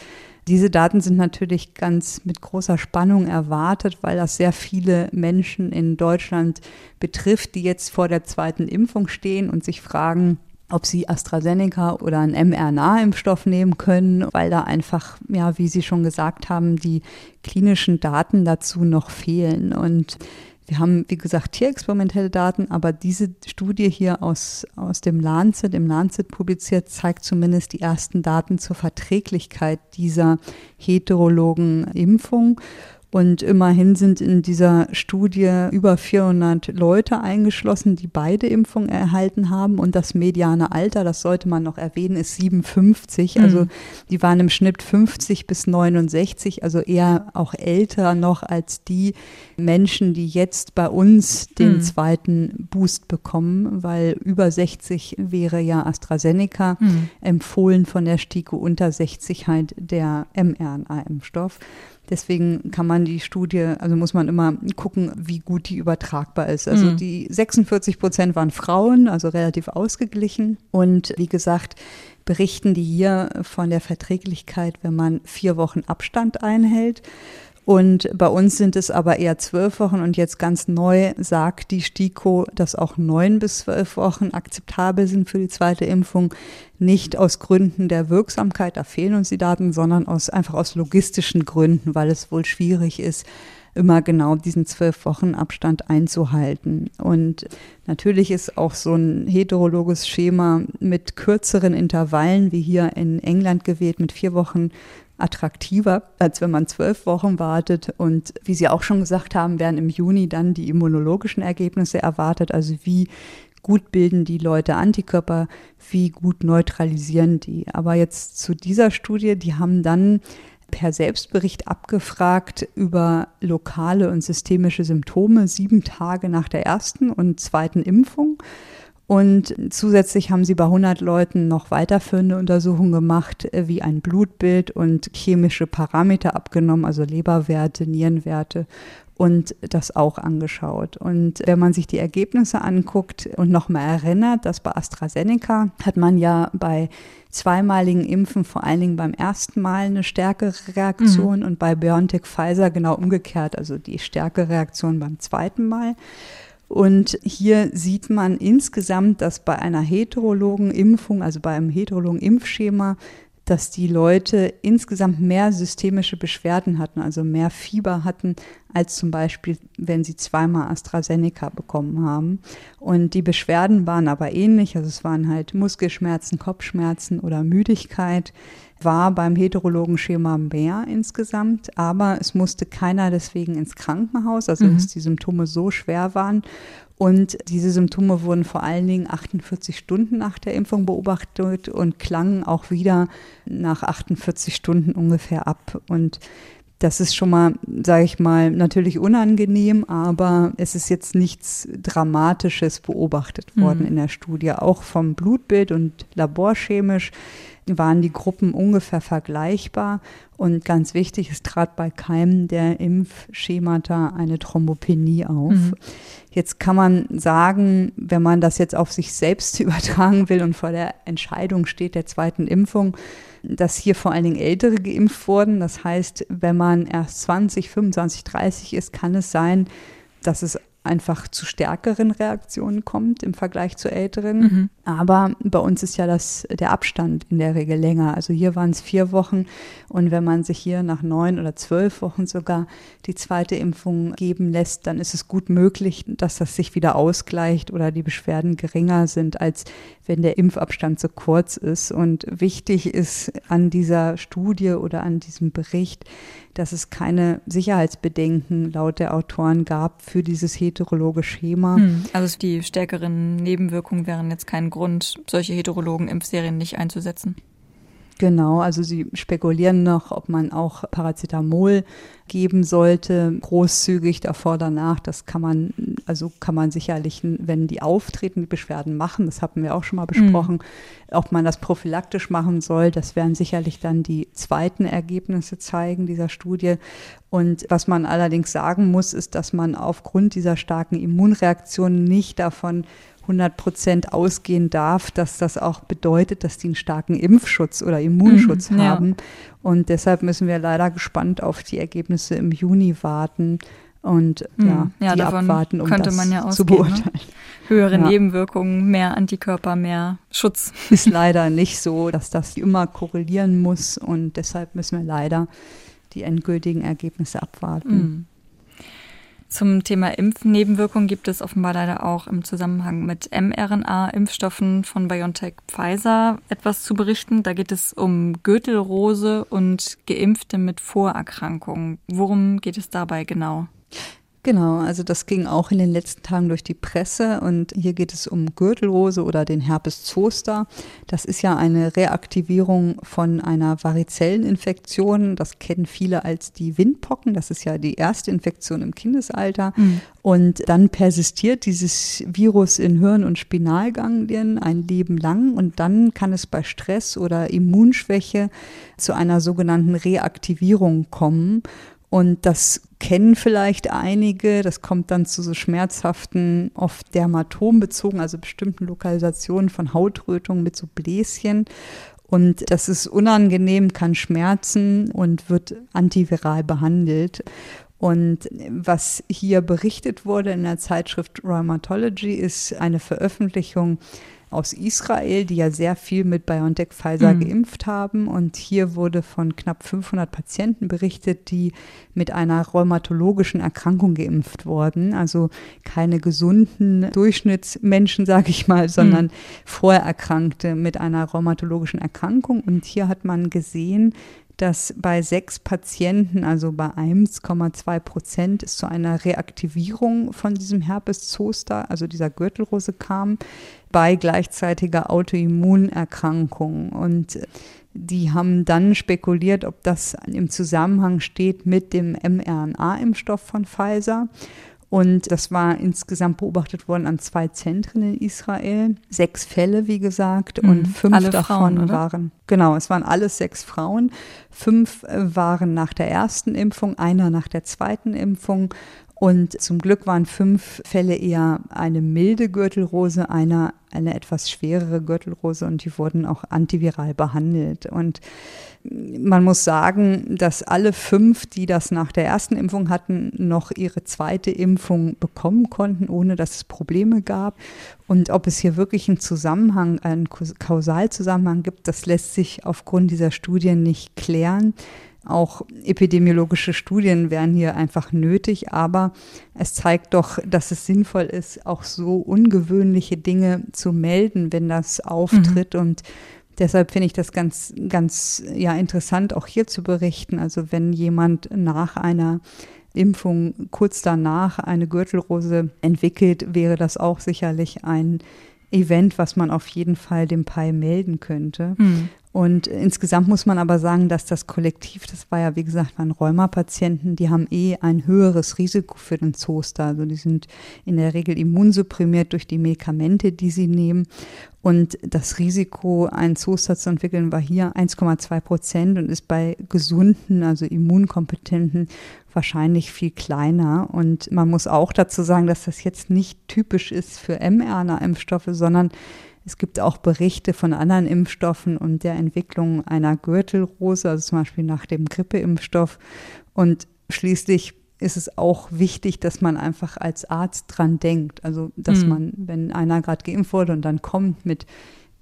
diese Daten sind natürlich ganz mit großer Spannung erwartet, weil das sehr viele Menschen in Deutschland betrifft, die jetzt vor der zweiten Impfung stehen und sich fragen, ob sie AstraZeneca oder einen mRNA-Impfstoff nehmen können, weil da einfach, ja, wie Sie schon gesagt haben, die klinischen Daten dazu noch fehlen. Und wir haben, wie gesagt, tierexperimentelle Daten, aber diese Studie hier aus, aus dem Lancet, im Lancet publiziert, zeigt zumindest die ersten Daten zur Verträglichkeit dieser heterologen Impfung. Und immerhin sind in dieser Studie über 400 Leute eingeschlossen, die beide Impfungen erhalten haben. Und das mediane Alter, das sollte man noch erwähnen, ist 57. Mhm. Also die waren im Schnitt 50 bis 69, also eher auch älter noch als die Menschen, die jetzt bei uns den mhm. zweiten Boost bekommen, weil über 60 wäre ja AstraZeneca mhm. empfohlen von der STIKO, unter 60 halt der mRNA-Impfstoff. Deswegen kann man die Studie, also muss man immer gucken, wie gut die übertragbar ist. Also mhm. die 46 Prozent waren Frauen, also relativ ausgeglichen. Und wie gesagt, berichten die hier von der Verträglichkeit, wenn man vier Wochen Abstand einhält. Und bei uns sind es aber eher zwölf Wochen und jetzt ganz neu sagt die STIKO, dass auch neun bis zwölf Wochen akzeptabel sind für die zweite Impfung. Nicht aus Gründen der Wirksamkeit, da fehlen uns die Daten, sondern aus, einfach aus logistischen Gründen, weil es wohl schwierig ist, immer genau diesen zwölf Wochen Abstand einzuhalten. Und natürlich ist auch so ein heterologes Schema mit kürzeren Intervallen, wie hier in England gewählt, mit vier Wochen attraktiver, als wenn man zwölf Wochen wartet. Und wie Sie auch schon gesagt haben, werden im Juni dann die immunologischen Ergebnisse erwartet. Also wie gut bilden die Leute Antikörper, wie gut neutralisieren die. Aber jetzt zu dieser Studie, die haben dann per Selbstbericht abgefragt über lokale und systemische Symptome sieben Tage nach der ersten und zweiten Impfung. Und zusätzlich haben sie bei 100 Leuten noch weiterführende Untersuchungen gemacht, äh, wie ein Blutbild und chemische Parameter abgenommen, also Leberwerte, Nierenwerte und das auch angeschaut. Und wenn man sich die Ergebnisse anguckt und nochmal erinnert, dass bei AstraZeneca hat man ja bei zweimaligen Impfen vor allen Dingen beim ersten Mal eine stärkere Reaktion mhm. und bei BioNTech Pfizer genau umgekehrt, also die stärkere Reaktion beim zweiten Mal. Und hier sieht man insgesamt, dass bei einer heterologen Impfung, also bei einem heterologen Impfschema, dass die Leute insgesamt mehr systemische Beschwerden hatten, also mehr Fieber hatten, als zum Beispiel, wenn sie zweimal AstraZeneca bekommen haben. Und die Beschwerden waren aber ähnlich, also es waren halt Muskelschmerzen, Kopfschmerzen oder Müdigkeit war beim heterologen Schema mehr insgesamt, aber es musste keiner deswegen ins Krankenhaus, also mhm. dass die Symptome so schwer waren. Und diese Symptome wurden vor allen Dingen 48 Stunden nach der Impfung beobachtet und klangen auch wieder nach 48 Stunden ungefähr ab. Und Das ist schon mal, sage ich mal, natürlich unangenehm, aber es ist jetzt nichts Dramatisches beobachtet worden mhm. in der Studie. Auch vom Blutbild und laborchemisch waren die Gruppen ungefähr vergleichbar. Und ganz wichtig, es trat bei keinem der Impfschemata eine Thrombopenie auf. Mhm. Jetzt kann man sagen, wenn man das jetzt auf sich selbst <laughs> übertragen will und vor der Entscheidung steht der zweiten Impfung, dass hier vor allen Dingen Ältere geimpft wurden. Das heißt, wenn man erst 20, 25, 30 ist, kann es sein, dass es einfach zu stärkeren Reaktionen kommt im Vergleich zu älteren. Mhm. Aber bei uns ist ja das, der Abstand in der Regel länger. Also hier waren es vier Wochen und wenn man sich hier nach neun oder zwölf Wochen sogar die zweite Impfung geben lässt, dann ist es gut möglich, dass das sich wieder ausgleicht oder die Beschwerden geringer sind, als wenn der Impfabstand so kurz ist. Und wichtig ist an dieser Studie oder an diesem Bericht, dass es keine Sicherheitsbedenken laut der Autoren gab für dieses heterologe Schema. Hm, also die stärkeren Nebenwirkungen wären jetzt kein Grund, solche heterologen Impfserien nicht einzusetzen. Genau, also sie spekulieren noch, ob man auch Paracetamol geben sollte, großzügig davor, danach. Das kann man, also kann man sicherlich, wenn die auftreten, die Beschwerden machen, das hatten wir auch schon mal besprochen, mhm. ob man das prophylaktisch machen soll, das werden sicherlich dann die zweiten Ergebnisse zeigen dieser Studie. Und was man allerdings sagen muss, ist, dass man aufgrund dieser starken Immunreaktion nicht davon 100 Prozent ausgehen darf, dass das auch bedeutet, dass die einen starken Impfschutz oder Immunschutz mhm, haben. Ja. Und deshalb müssen wir leider gespannt auf die Ergebnisse im Juni warten und mhm. ja, ja, die abwarten, um könnte das man ja ausgehen, zu ne? beurteilen. Ne? Höhere ja. Nebenwirkungen, mehr Antikörper, mehr Schutz. Ist leider nicht so, dass das immer korrelieren muss und deshalb müssen wir leider die endgültigen Ergebnisse abwarten. Mhm. Zum Thema Impfnebenwirkungen gibt es offenbar leider auch im Zusammenhang mit mRNA-Impfstoffen von BioNTech Pfizer etwas zu berichten. Da geht es um Gürtelrose und Geimpfte mit Vorerkrankungen. Worum geht es dabei genau? Genau, also das ging auch in den letzten Tagen durch die Presse und hier geht es um Gürtelrose oder den Herpes zoster. Das ist ja eine Reaktivierung von einer Varizelleninfektion. Das kennen viele als die Windpocken. Das ist ja die erste Infektion im Kindesalter. Mhm. Und dann persistiert dieses Virus in Hirn- und Spinalganglien ein Leben lang und dann kann es bei Stress oder Immunschwäche zu einer sogenannten Reaktivierung kommen. Und das kennen vielleicht einige. Das kommt dann zu so schmerzhaften, oft dermatombezogen, also bestimmten Lokalisationen von Hautrötungen mit so Bläschen. Und das ist unangenehm, kann schmerzen und wird antiviral behandelt. Und was hier berichtet wurde in der Zeitschrift Rheumatology ist eine Veröffentlichung aus Israel, die ja sehr viel mit BioNTech Pfizer mhm. geimpft haben. Und hier wurde von knapp 500 Patienten berichtet, die mit einer rheumatologischen Erkrankung geimpft wurden. Also keine gesunden Durchschnittsmenschen, sage ich mal, sondern mhm. Vorerkrankte mit einer rheumatologischen Erkrankung. Und hier hat man gesehen, dass bei sechs Patienten, also bei 1,2 Prozent, es zu einer Reaktivierung von diesem Herpes zoster, also dieser Gürtelrose kam, bei gleichzeitiger Autoimmunerkrankung. Und die haben dann spekuliert, ob das im Zusammenhang steht mit dem mRNA-Impfstoff von Pfizer. Und das war insgesamt beobachtet worden an zwei Zentren in Israel. Sechs Fälle, wie gesagt, mhm. und fünf alle davon Frauen, waren, genau, es waren alles sechs Frauen. Fünf äh, waren nach der ersten Impfung, einer nach der zweiten Impfung und zum Glück waren fünf Fälle eher eine milde Gürtelrose, einer eine etwas schwerere Gürtelrose und die wurden auch antiviral behandelt. Und man muss sagen, dass alle fünf, die das nach der ersten Impfung hatten, noch ihre zweite Impfung bekommen konnten, ohne dass es Probleme gab. Und ob es hier wirklich einen Zusammenhang, einen Kausalzusammenhang gibt, das lässt sich aufgrund dieser Studien nicht klären. Auch epidemiologische Studien wären hier einfach nötig, aber es zeigt doch, dass es sinnvoll ist, auch so ungewöhnliche Dinge zu melden, wenn das auftritt. Mhm. Und deshalb finde ich das ganz, ganz ja, interessant, auch hier zu berichten. Also wenn jemand nach einer Impfung kurz danach eine Gürtelrose entwickelt, wäre das auch sicherlich ein Event, was man auf jeden Fall dem PI melden könnte. Mhm. Und insgesamt muss man aber sagen, dass das Kollektiv, das war ja wie gesagt, waren Rheumapatienten, die haben eh ein höheres Risiko für den Zoster. Also die sind in der Regel immunsupprimiert durch die Medikamente, die sie nehmen. Und das Risiko, einen Zoster zu entwickeln, war hier 1,2 Prozent und ist bei gesunden, also immunkompetenten wahrscheinlich viel kleiner. Und man muss auch dazu sagen, dass das jetzt nicht typisch ist für mRNA-Impfstoffe, sondern es gibt auch Berichte von anderen Impfstoffen und der Entwicklung einer Gürtelrose, also zum Beispiel nach dem Grippeimpfstoff. Und schließlich ist es auch wichtig, dass man einfach als Arzt dran denkt. Also, dass mhm. man, wenn einer gerade geimpft wurde und dann kommt mit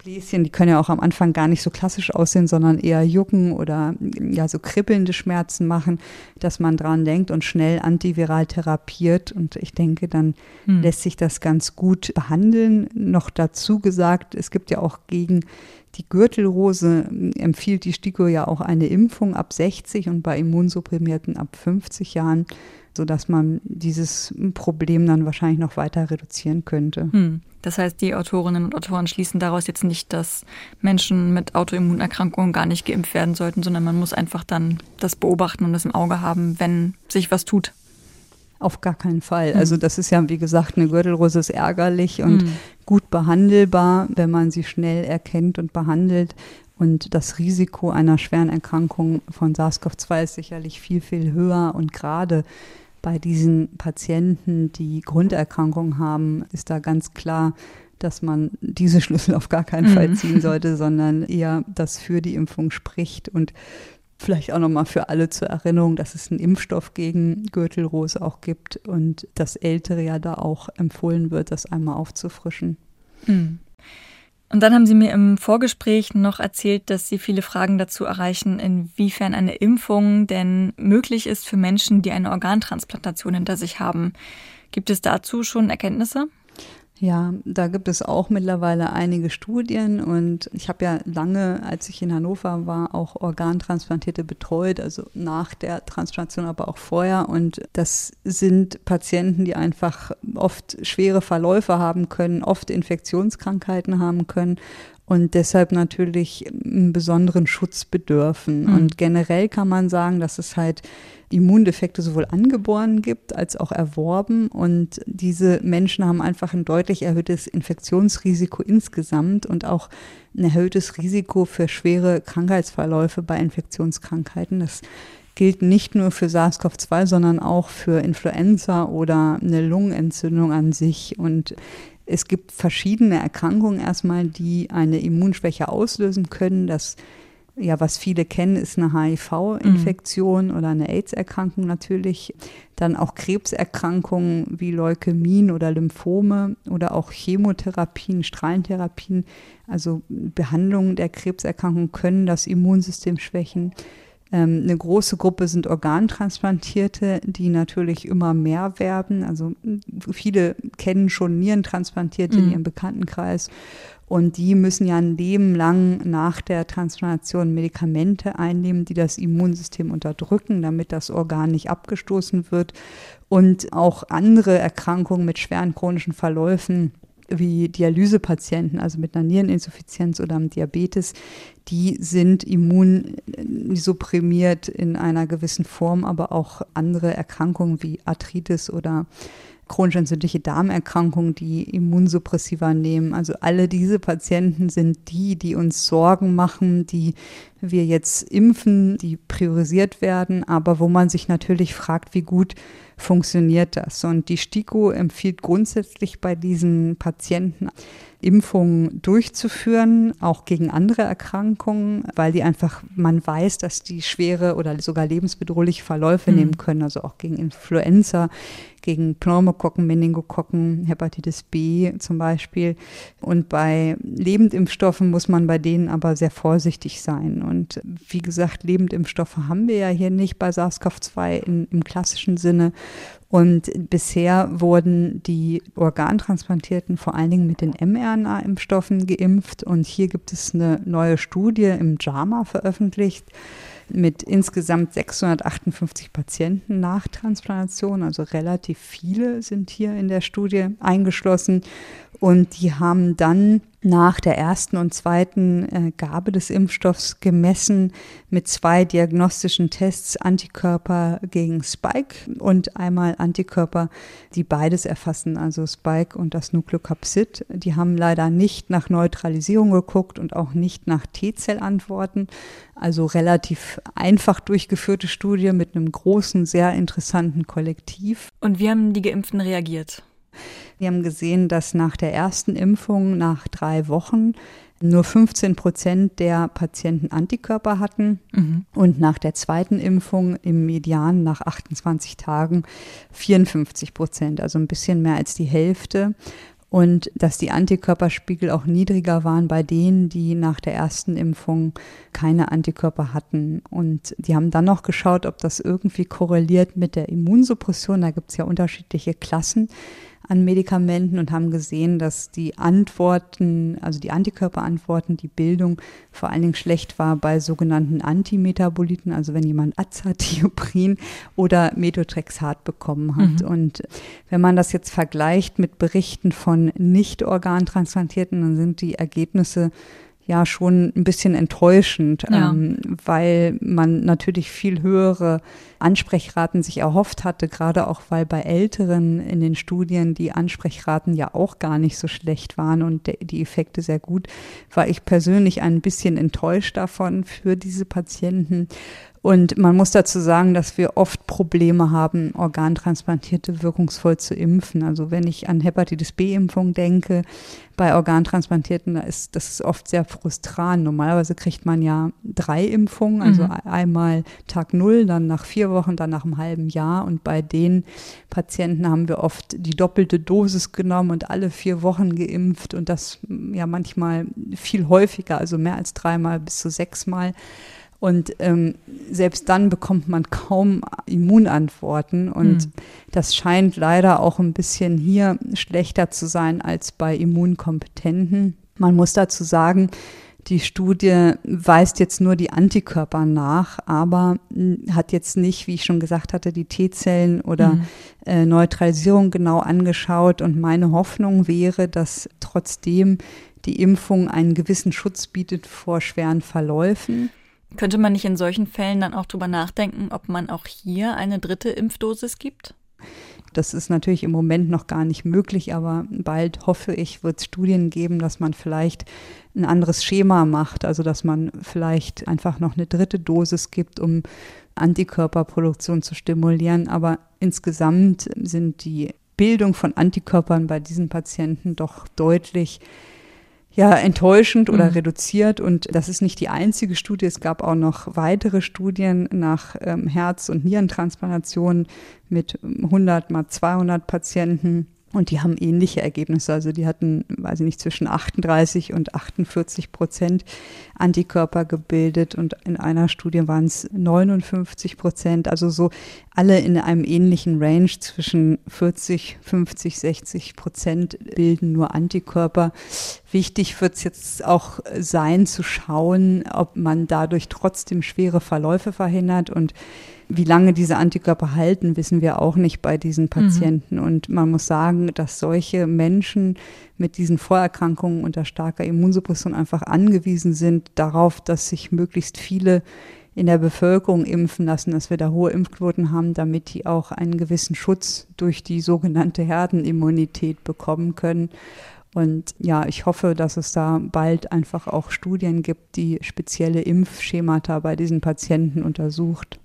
Bläschen, die können ja auch am Anfang gar nicht so klassisch aussehen, sondern eher jucken oder ja so kribbelnde Schmerzen machen, dass man dran denkt und schnell antiviral therapiert. Und ich denke, dann hm. lässt sich das ganz gut behandeln. Noch dazu gesagt, es gibt ja auch gegen die Gürtelrose empfiehlt die STIKO ja auch eine Impfung ab 60 und bei Immunsupprimierten ab 50 Jahren sodass man dieses Problem dann wahrscheinlich noch weiter reduzieren könnte. Hm. Das heißt, die Autorinnen und Autoren schließen daraus jetzt nicht, dass Menschen mit Autoimmunerkrankungen gar nicht geimpft werden sollten, sondern man muss einfach dann das beobachten und das im Auge haben, wenn sich was tut. Auf gar keinen Fall. Hm. Also das ist ja, wie gesagt, eine Gürtelrose ist ärgerlich und hm. gut behandelbar, wenn man sie schnell erkennt und behandelt. Und das Risiko einer schweren Erkrankung von SARS-CoV-2 ist sicherlich viel, viel höher. Und gerade bei diesen Patienten, die Grunderkrankungen haben, ist da ganz klar, dass man diese Schlüssel auf gar keinen Fall mhm. ziehen sollte, sondern eher das für die Impfung spricht und vielleicht auch nochmal für alle zur Erinnerung, dass es einen Impfstoff gegen Gürtelrose auch gibt und das Ältere ja da auch empfohlen wird, das einmal aufzufrischen. Mhm. Und dann haben Sie mir im Vorgespräch noch erzählt, dass Sie viele Fragen dazu erreichen, inwiefern eine Impfung denn möglich ist für Menschen, die eine Organtransplantation hinter sich haben. Gibt es dazu schon Erkenntnisse? Ja, da gibt es auch mittlerweile einige Studien und ich habe ja lange, als ich in Hannover war, auch Organtransplantierte betreut, also nach der Transplantation, aber auch vorher. Und das sind Patienten, die einfach oft schwere Verläufe haben können, oft Infektionskrankheiten haben können und deshalb natürlich einen besonderen Schutz bedürfen. Mhm. Und generell kann man sagen, dass es halt Immundefekte sowohl angeboren gibt als auch erworben. Und diese Menschen haben einfach ein deutlich erhöhtes Infektionsrisiko insgesamt und auch ein erhöhtes Risiko für schwere Krankheitsverläufe bei Infektionskrankheiten. Das gilt nicht nur für SARS-CoV-2, sondern auch für Influenza oder eine Lungenentzündung an sich. Und es gibt verschiedene Erkrankungen erstmal, die eine Immunschwäche auslösen können. Das ja, was viele kennen, ist eine HIV-Infektion mhm. oder eine AIDS-Erkrankung natürlich. Dann auch Krebserkrankungen wie Leukämien oder Lymphome oder auch Chemotherapien, Strahlentherapien. Also Behandlungen der Krebserkrankungen können das Immunsystem schwächen. Ähm, eine große Gruppe sind Organtransplantierte, die natürlich immer mehr werden. Also viele kennen schon Nierentransplantierte mhm. in ihrem Bekanntenkreis. Und die müssen ja ein Leben lang nach der Transplantation Medikamente einnehmen, die das Immunsystem unterdrücken, damit das Organ nicht abgestoßen wird. Und auch andere Erkrankungen mit schweren chronischen Verläufen wie Dialysepatienten, also mit einer Niereninsuffizienz oder einem Diabetes, die sind immunsupprimiert in einer gewissen Form, aber auch andere Erkrankungen wie Arthritis oder chronisch entzündliche Darmerkrankungen, die Immunsuppressiva nehmen. Also alle diese Patienten sind die, die uns Sorgen machen, die wir jetzt impfen, die priorisiert werden, aber wo man sich natürlich fragt, wie gut funktioniert das. Und die STIKO empfiehlt grundsätzlich bei diesen Patienten Impfungen durchzuführen, auch gegen andere Erkrankungen, weil die einfach, man weiß, dass die schwere oder sogar lebensbedrohliche Verläufe mhm. nehmen können, also auch gegen Influenza, gegen Pneumokokken, Meningokokken, Hepatitis B zum Beispiel. Und bei Lebendimpfstoffen muss man bei denen aber sehr vorsichtig sein. Und wie gesagt, Lebendimpfstoffe haben wir ja hier nicht bei SARS-CoV-2 im klassischen Sinne. Und bisher wurden die Organtransplantierten vor allen Dingen mit den mRNA-Impfstoffen geimpft. Und hier gibt es eine neue Studie im JAMA veröffentlicht mit insgesamt 658 Patienten nach Transplantation. Also relativ viele sind hier in der Studie eingeschlossen. Und die haben dann nach der ersten und zweiten äh, Gabe des Impfstoffs gemessen mit zwei diagnostischen Tests Antikörper gegen Spike und einmal Antikörper, die beides erfassen, also Spike und das Nukleokapsid. Die haben leider nicht nach Neutralisierung geguckt und auch nicht nach T-Zellantworten. Also relativ einfach durchgeführte Studie mit einem großen, sehr interessanten Kollektiv. Und wie haben die Geimpften reagiert? Wir haben gesehen, dass nach der ersten Impfung, nach drei Wochen, nur 15 Prozent der Patienten Antikörper hatten mhm. und nach der zweiten Impfung im Median nach 28 Tagen 54 Prozent, also ein bisschen mehr als die Hälfte. Und dass die Antikörperspiegel auch niedriger waren bei denen, die nach der ersten Impfung keine Antikörper hatten. Und die haben dann noch geschaut, ob das irgendwie korreliert mit der Immunsuppression. Da gibt es ja unterschiedliche Klassen an Medikamenten und haben gesehen, dass die Antworten, also die Antikörperantworten, die Bildung vor allen Dingen schlecht war bei sogenannten Antimetaboliten, also wenn jemand Azathioprin oder Methotrexat bekommen hat. Mhm. Und wenn man das jetzt vergleicht mit Berichten von nicht organtransplantierten, dann sind die Ergebnisse ja schon ein bisschen enttäuschend, ja. ähm, weil man natürlich viel höhere Ansprechraten sich erhofft hatte, gerade auch weil bei Älteren in den Studien die Ansprechraten ja auch gar nicht so schlecht waren und die Effekte sehr gut, war ich persönlich ein bisschen enttäuscht davon für diese Patienten. Und man muss dazu sagen, dass wir oft Probleme haben, Organtransplantierte wirkungsvoll zu impfen. Also wenn ich an Hepatitis B-Impfung denke, bei Organtransplantierten, da ist das ist oft sehr frustrant. Normalerweise kriegt man ja drei Impfungen, also mhm. einmal Tag Null, dann nach vier Wochen, dann nach einem halben Jahr. Und bei den Patienten haben wir oft die doppelte Dosis genommen und alle vier Wochen geimpft und das ja manchmal viel häufiger, also mehr als dreimal bis zu sechsmal. Und ähm, selbst dann bekommt man kaum Immunantworten. Und hm. das scheint leider auch ein bisschen hier schlechter zu sein als bei Immunkompetenten. Man muss dazu sagen, die Studie weist jetzt nur die Antikörper nach, aber hat jetzt nicht, wie ich schon gesagt hatte, die T-Zellen oder mhm. äh, Neutralisierung genau angeschaut. Und meine Hoffnung wäre, dass trotzdem die Impfung einen gewissen Schutz bietet vor schweren Verläufen. Könnte man nicht in solchen Fällen dann auch drüber nachdenken, ob man auch hier eine dritte Impfdosis gibt? Das ist natürlich im Moment noch gar nicht möglich, aber bald hoffe ich, wird es Studien geben, dass man vielleicht ein anderes Schema macht, also dass man vielleicht einfach noch eine dritte Dosis gibt, um Antikörperproduktion zu stimulieren. Aber insgesamt sind die Bildung von Antikörpern bei diesen Patienten doch deutlich ja, enttäuschend oder mhm. reduziert. Und das ist nicht die einzige Studie. Es gab auch noch weitere Studien nach ähm, Herz- und Nierentransplantationen mit 100 mal 200 Patienten. Und die haben ähnliche Ergebnisse. Also die hatten, weiß ich nicht, zwischen 38 und 48 Prozent Antikörper gebildet und in einer Studie waren es 59 Prozent. Also so alle in einem ähnlichen Range zwischen 40, 50, 60 Prozent bilden nur Antikörper. Wichtig wird es jetzt auch sein zu schauen, ob man dadurch trotzdem schwere Verläufe verhindert und wie lange diese Antikörper halten, wissen wir auch nicht bei diesen mhm. Patienten. Mhm. Und man muss sagen, dass solche Menschen mit diesen Vorerkrankungen unter starker Immunsuppression einfach angewiesen sind darauf, dass sich möglichst viele in der Bevölkerung impfen lassen, dass wir da hohe Impfquoten haben, damit die auch einen gewissen Schutz durch die sogenannte Herdenimmunität bekommen können. Und ja, ich hoffe, dass es da bald einfach auch Studien gibt, die spezielle Impfschemata bei diesen Patienten untersucht.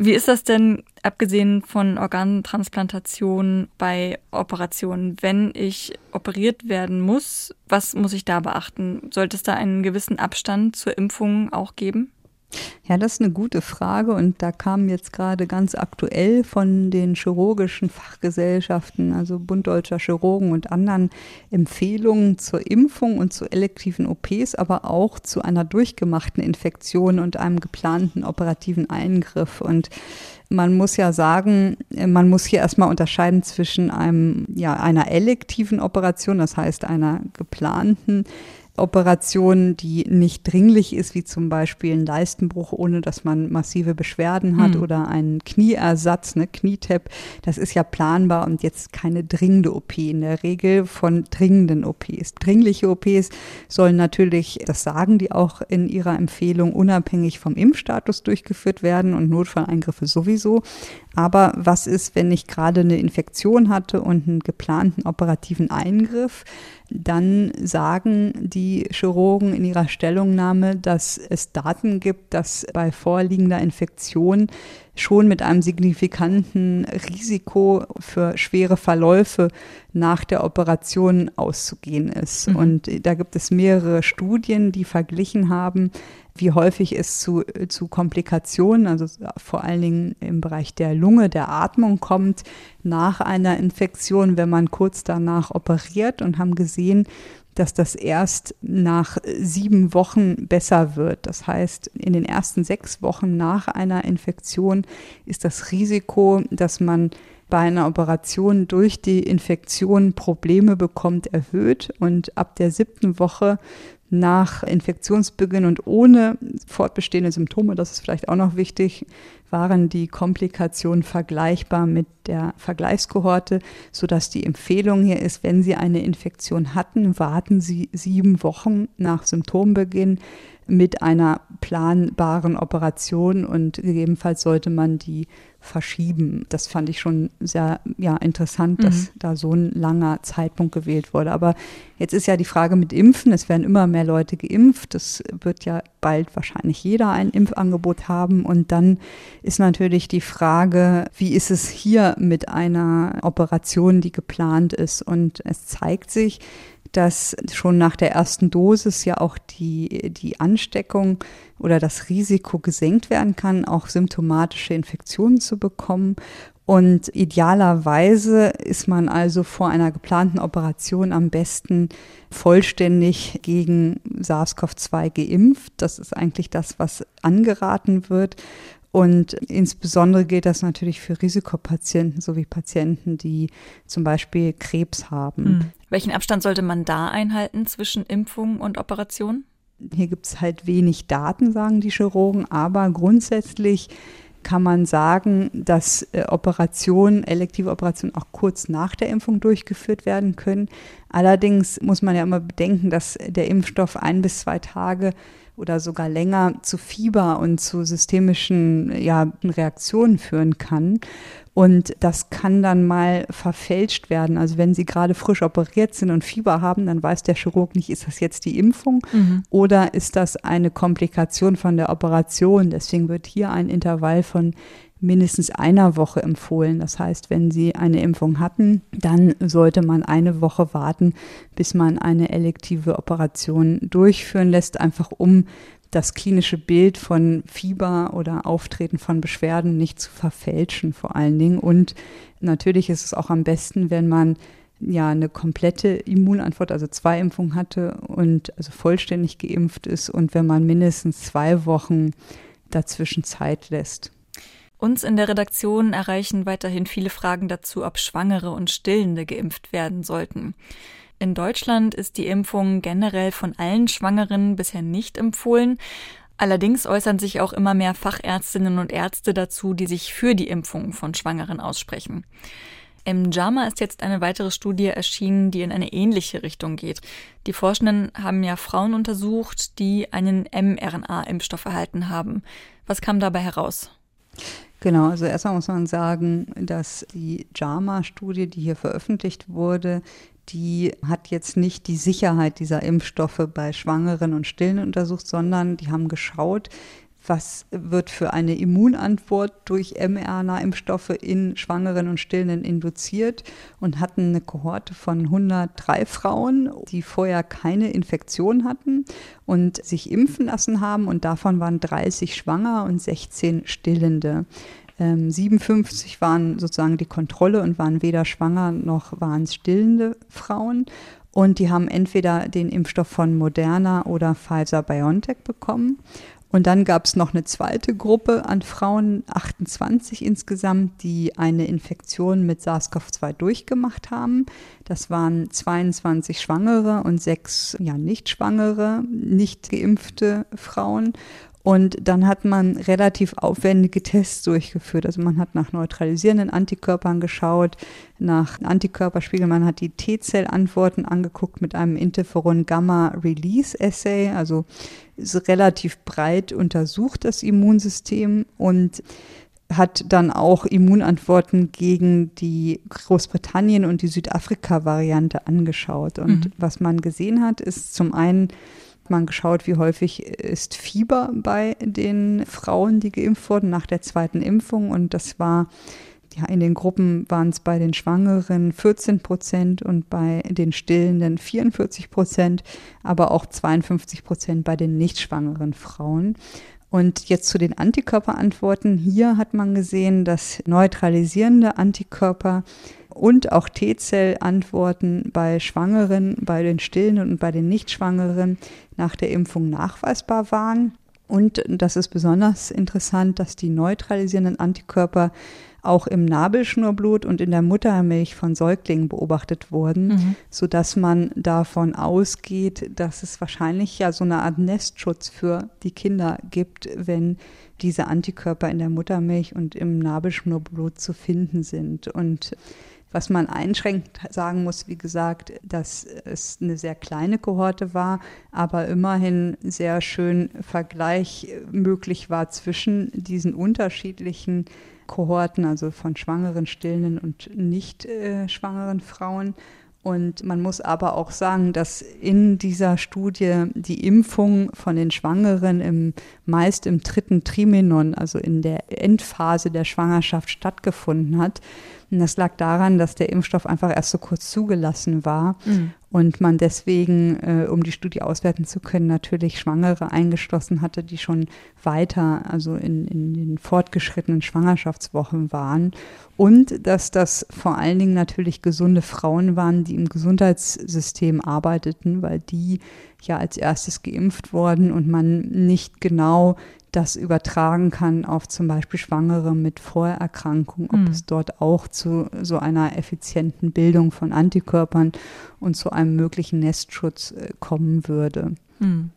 Wie ist das denn, abgesehen von Organtransplantationen bei Operationen, wenn ich operiert werden muss? Was muss ich da beachten? Sollte es da einen gewissen Abstand zur Impfung auch geben? Ja, das ist eine gute Frage und da kamen jetzt gerade ganz aktuell von den chirurgischen Fachgesellschaften, also Bund Deutscher Chirurgen und anderen Empfehlungen zur Impfung und zu elektiven OPs, aber auch zu einer durchgemachten Infektion und einem geplanten operativen Eingriff. Und man muss ja sagen, man muss hier erstmal unterscheiden zwischen einem, ja, einer elektiven Operation, das heißt einer geplanten Operation, die nicht dringlich ist, wie zum Beispiel ein Leistenbruch, ohne dass man massive Beschwerden hat mhm. oder einen Knieersatz, ne, Knietap, das ist ja planbar und jetzt keine dringende OP in der Regel von dringenden OPs. Dringliche OPs sollen natürlich, das sagen die auch in ihrer Empfehlung, unabhängig vom Impfstatus durchgeführt werden und Notfalleingriffe sowieso. Aber was ist, wenn ich gerade eine Infektion hatte und einen geplanten operativen Eingriff? Dann sagen die Chirurgen in ihrer Stellungnahme, dass es Daten gibt, dass bei vorliegender Infektion schon mit einem signifikanten Risiko für schwere Verläufe nach der Operation auszugehen ist. Mhm. Und da gibt es mehrere Studien, die verglichen haben, wie häufig es zu, zu Komplikationen, also vor allen Dingen im Bereich der Lunge, der Atmung kommt nach einer Infektion, wenn man kurz danach operiert und haben gesehen, dass das erst nach sieben Wochen besser wird. Das heißt, in den ersten sechs Wochen nach einer Infektion ist das Risiko, dass man bei einer Operation durch die Infektion Probleme bekommt, erhöht. Und ab der siebten Woche nach Infektionsbeginn und ohne fortbestehende Symptome, das ist vielleicht auch noch wichtig, waren die Komplikationen vergleichbar mit der Vergleichskohorte, sodass die Empfehlung hier ist, wenn Sie eine Infektion hatten, warten Sie sieben Wochen nach Symptombeginn mit einer planbaren Operation und gegebenenfalls sollte man die verschieben. Das fand ich schon sehr ja, interessant, dass mhm. da so ein langer Zeitpunkt gewählt wurde. Aber jetzt ist ja die Frage mit Impfen. Es werden immer mehr Leute geimpft. Es wird ja bald wahrscheinlich jeder ein Impfangebot haben. Und dann ist natürlich die Frage, wie ist es hier mit einer Operation, die geplant ist? Und es zeigt sich, dass schon nach der ersten Dosis ja auch die, die Ansteckung oder das Risiko gesenkt werden kann, auch symptomatische Infektionen zu bekommen. Und idealerweise ist man also vor einer geplanten Operation am besten vollständig gegen SARS-CoV-2 geimpft. Das ist eigentlich das, was angeraten wird. Und insbesondere gilt das natürlich für Risikopatienten sowie Patienten, die zum Beispiel Krebs haben. Mhm. Welchen Abstand sollte man da einhalten zwischen Impfung und Operation? Hier gibt es halt wenig Daten, sagen die Chirurgen, aber grundsätzlich kann man sagen, dass äh, Operationen, elektive Operationen auch kurz nach der Impfung durchgeführt werden können. Allerdings muss man ja immer bedenken, dass der Impfstoff ein bis zwei Tage oder sogar länger zu Fieber und zu systemischen ja, Reaktionen führen kann. Und das kann dann mal verfälscht werden. Also wenn Sie gerade frisch operiert sind und Fieber haben, dann weiß der Chirurg nicht, ist das jetzt die Impfung mhm. oder ist das eine Komplikation von der Operation. Deswegen wird hier ein Intervall von mindestens einer Woche empfohlen. Das heißt, wenn Sie eine Impfung hatten, dann sollte man eine Woche warten, bis man eine elektive Operation durchführen lässt, einfach um das klinische Bild von Fieber oder Auftreten von Beschwerden nicht zu verfälschen vor allen Dingen. Und natürlich ist es auch am besten, wenn man ja eine komplette Immunantwort, also zwei Impfungen hatte und also vollständig geimpft ist und wenn man mindestens zwei Wochen dazwischen Zeit lässt. Uns in der Redaktion erreichen weiterhin viele Fragen dazu, ob Schwangere und Stillende geimpft werden sollten. In Deutschland ist die Impfung generell von allen Schwangeren bisher nicht empfohlen. Allerdings äußern sich auch immer mehr Fachärztinnen und Ärzte dazu, die sich für die Impfung von Schwangeren aussprechen. Im JAMA ist jetzt eine weitere Studie erschienen, die in eine ähnliche Richtung geht. Die Forschenden haben ja Frauen untersucht, die einen mRNA-Impfstoff erhalten haben. Was kam dabei heraus? Genau, also erstmal muss man sagen, dass die JAMA-Studie, die hier veröffentlicht wurde, die hat jetzt nicht die Sicherheit dieser Impfstoffe bei Schwangeren und Stillen untersucht, sondern die haben geschaut, was wird für eine Immunantwort durch mRNA-Impfstoffe in Schwangeren und Stillenden induziert und hatten eine Kohorte von 103 Frauen, die vorher keine Infektion hatten und sich impfen lassen haben und davon waren 30 schwanger und 16 Stillende. 57 ähm, waren sozusagen die Kontrolle und waren weder schwanger noch waren es stillende Frauen. Und die haben entweder den Impfstoff von Moderna oder Pfizer BioNTech bekommen. Und dann gab es noch eine zweite Gruppe an Frauen, 28 insgesamt, die eine Infektion mit SARS-CoV-2 durchgemacht haben. Das waren 22 Schwangere und sechs ja, nicht schwangere, nicht geimpfte Frauen. Und dann hat man relativ aufwendige Tests durchgeführt. Also man hat nach neutralisierenden Antikörpern geschaut, nach Antikörperspiegel. Man hat die T-Zell-Antworten angeguckt mit einem Interferon-Gamma-Release-Assay. Also ist relativ breit untersucht das Immunsystem und hat dann auch Immunantworten gegen die Großbritannien und die Südafrika-Variante angeschaut. Und mhm. was man gesehen hat, ist zum einen, man geschaut, wie häufig ist Fieber bei den Frauen, die geimpft wurden nach der zweiten Impfung. Und das war, ja, in den Gruppen waren es bei den Schwangeren 14 Prozent und bei den Stillenden 44 Prozent, aber auch 52 Prozent bei den nicht schwangeren Frauen. Und jetzt zu den Antikörperantworten. Hier hat man gesehen, dass neutralisierende Antikörper und auch T-Zell-Antworten bei Schwangeren, bei den Stillenden und bei den Nichtschwangeren nach der Impfung nachweisbar waren. Und das ist besonders interessant, dass die neutralisierenden Antikörper auch im Nabelschnurblut und in der Muttermilch von Säuglingen beobachtet wurden, mhm. sodass man davon ausgeht, dass es wahrscheinlich ja so eine Art Nestschutz für die Kinder gibt, wenn diese Antikörper in der Muttermilch und im Nabelschnurblut zu finden sind. Und was man einschränkend sagen muss, wie gesagt, dass es eine sehr kleine Kohorte war, aber immerhin sehr schön Vergleich möglich war zwischen diesen unterschiedlichen Kohorten, also von schwangeren, stillenden und nicht äh, schwangeren Frauen. Und man muss aber auch sagen, dass in dieser Studie die Impfung von den Schwangeren im, meist im dritten Trimenon, also in der Endphase der Schwangerschaft stattgefunden hat. Und das lag daran, dass der Impfstoff einfach erst so kurz zugelassen war mhm. Und man deswegen, äh, um die Studie auswerten zu können, natürlich Schwangere eingeschlossen hatte, die schon weiter, also in, in den fortgeschrittenen Schwangerschaftswochen waren. Und dass das vor allen Dingen natürlich gesunde Frauen waren, die im Gesundheitssystem arbeiteten, weil die ja als erstes geimpft wurden und man nicht genau das übertragen kann auf zum Beispiel Schwangere mit Vorerkrankungen, ob mhm. es dort auch zu so einer effizienten Bildung von Antikörpern und zu einem möglichen Nestschutz äh, kommen würde. Mhm.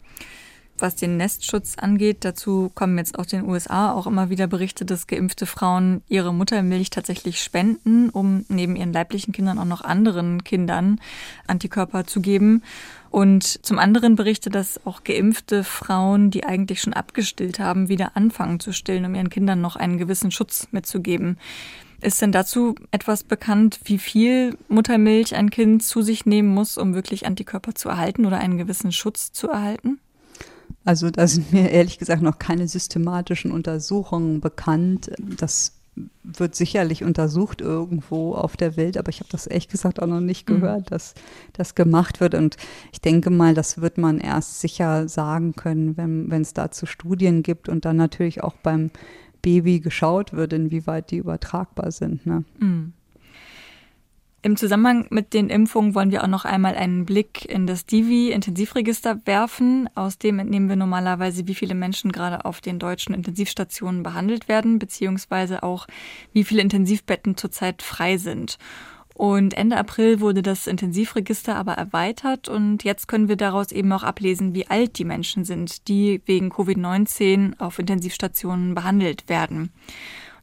Was den Nestschutz angeht, dazu kommen jetzt aus den USA auch immer wieder Berichte, dass geimpfte Frauen ihre Muttermilch tatsächlich spenden, um neben ihren leiblichen Kindern auch noch anderen Kindern Antikörper zu geben. Und zum anderen berichtet, dass auch geimpfte Frauen, die eigentlich schon abgestillt haben, wieder anfangen zu stillen, um ihren Kindern noch einen gewissen Schutz mitzugeben. Ist denn dazu etwas bekannt, wie viel Muttermilch ein Kind zu sich nehmen muss, um wirklich Antikörper zu erhalten oder einen gewissen Schutz zu erhalten? Also da sind mir ehrlich gesagt noch keine systematischen Untersuchungen bekannt. Das wird sicherlich untersucht irgendwo auf der Welt, aber ich habe das ehrlich gesagt auch noch nicht mhm. gehört, mhm. dass das gemacht wird. Und ich denke mal, das wird man erst sicher sagen können, wenn es dazu Studien gibt und dann natürlich auch beim Baby geschaut wird, inwieweit die übertragbar sind. Ne? Mhm. Im Zusammenhang mit den Impfungen wollen wir auch noch einmal einen Blick in das Divi-Intensivregister werfen. Aus dem entnehmen wir normalerweise, wie viele Menschen gerade auf den deutschen Intensivstationen behandelt werden, beziehungsweise auch, wie viele Intensivbetten zurzeit frei sind. Und Ende April wurde das Intensivregister aber erweitert und jetzt können wir daraus eben auch ablesen, wie alt die Menschen sind, die wegen Covid-19 auf Intensivstationen behandelt werden.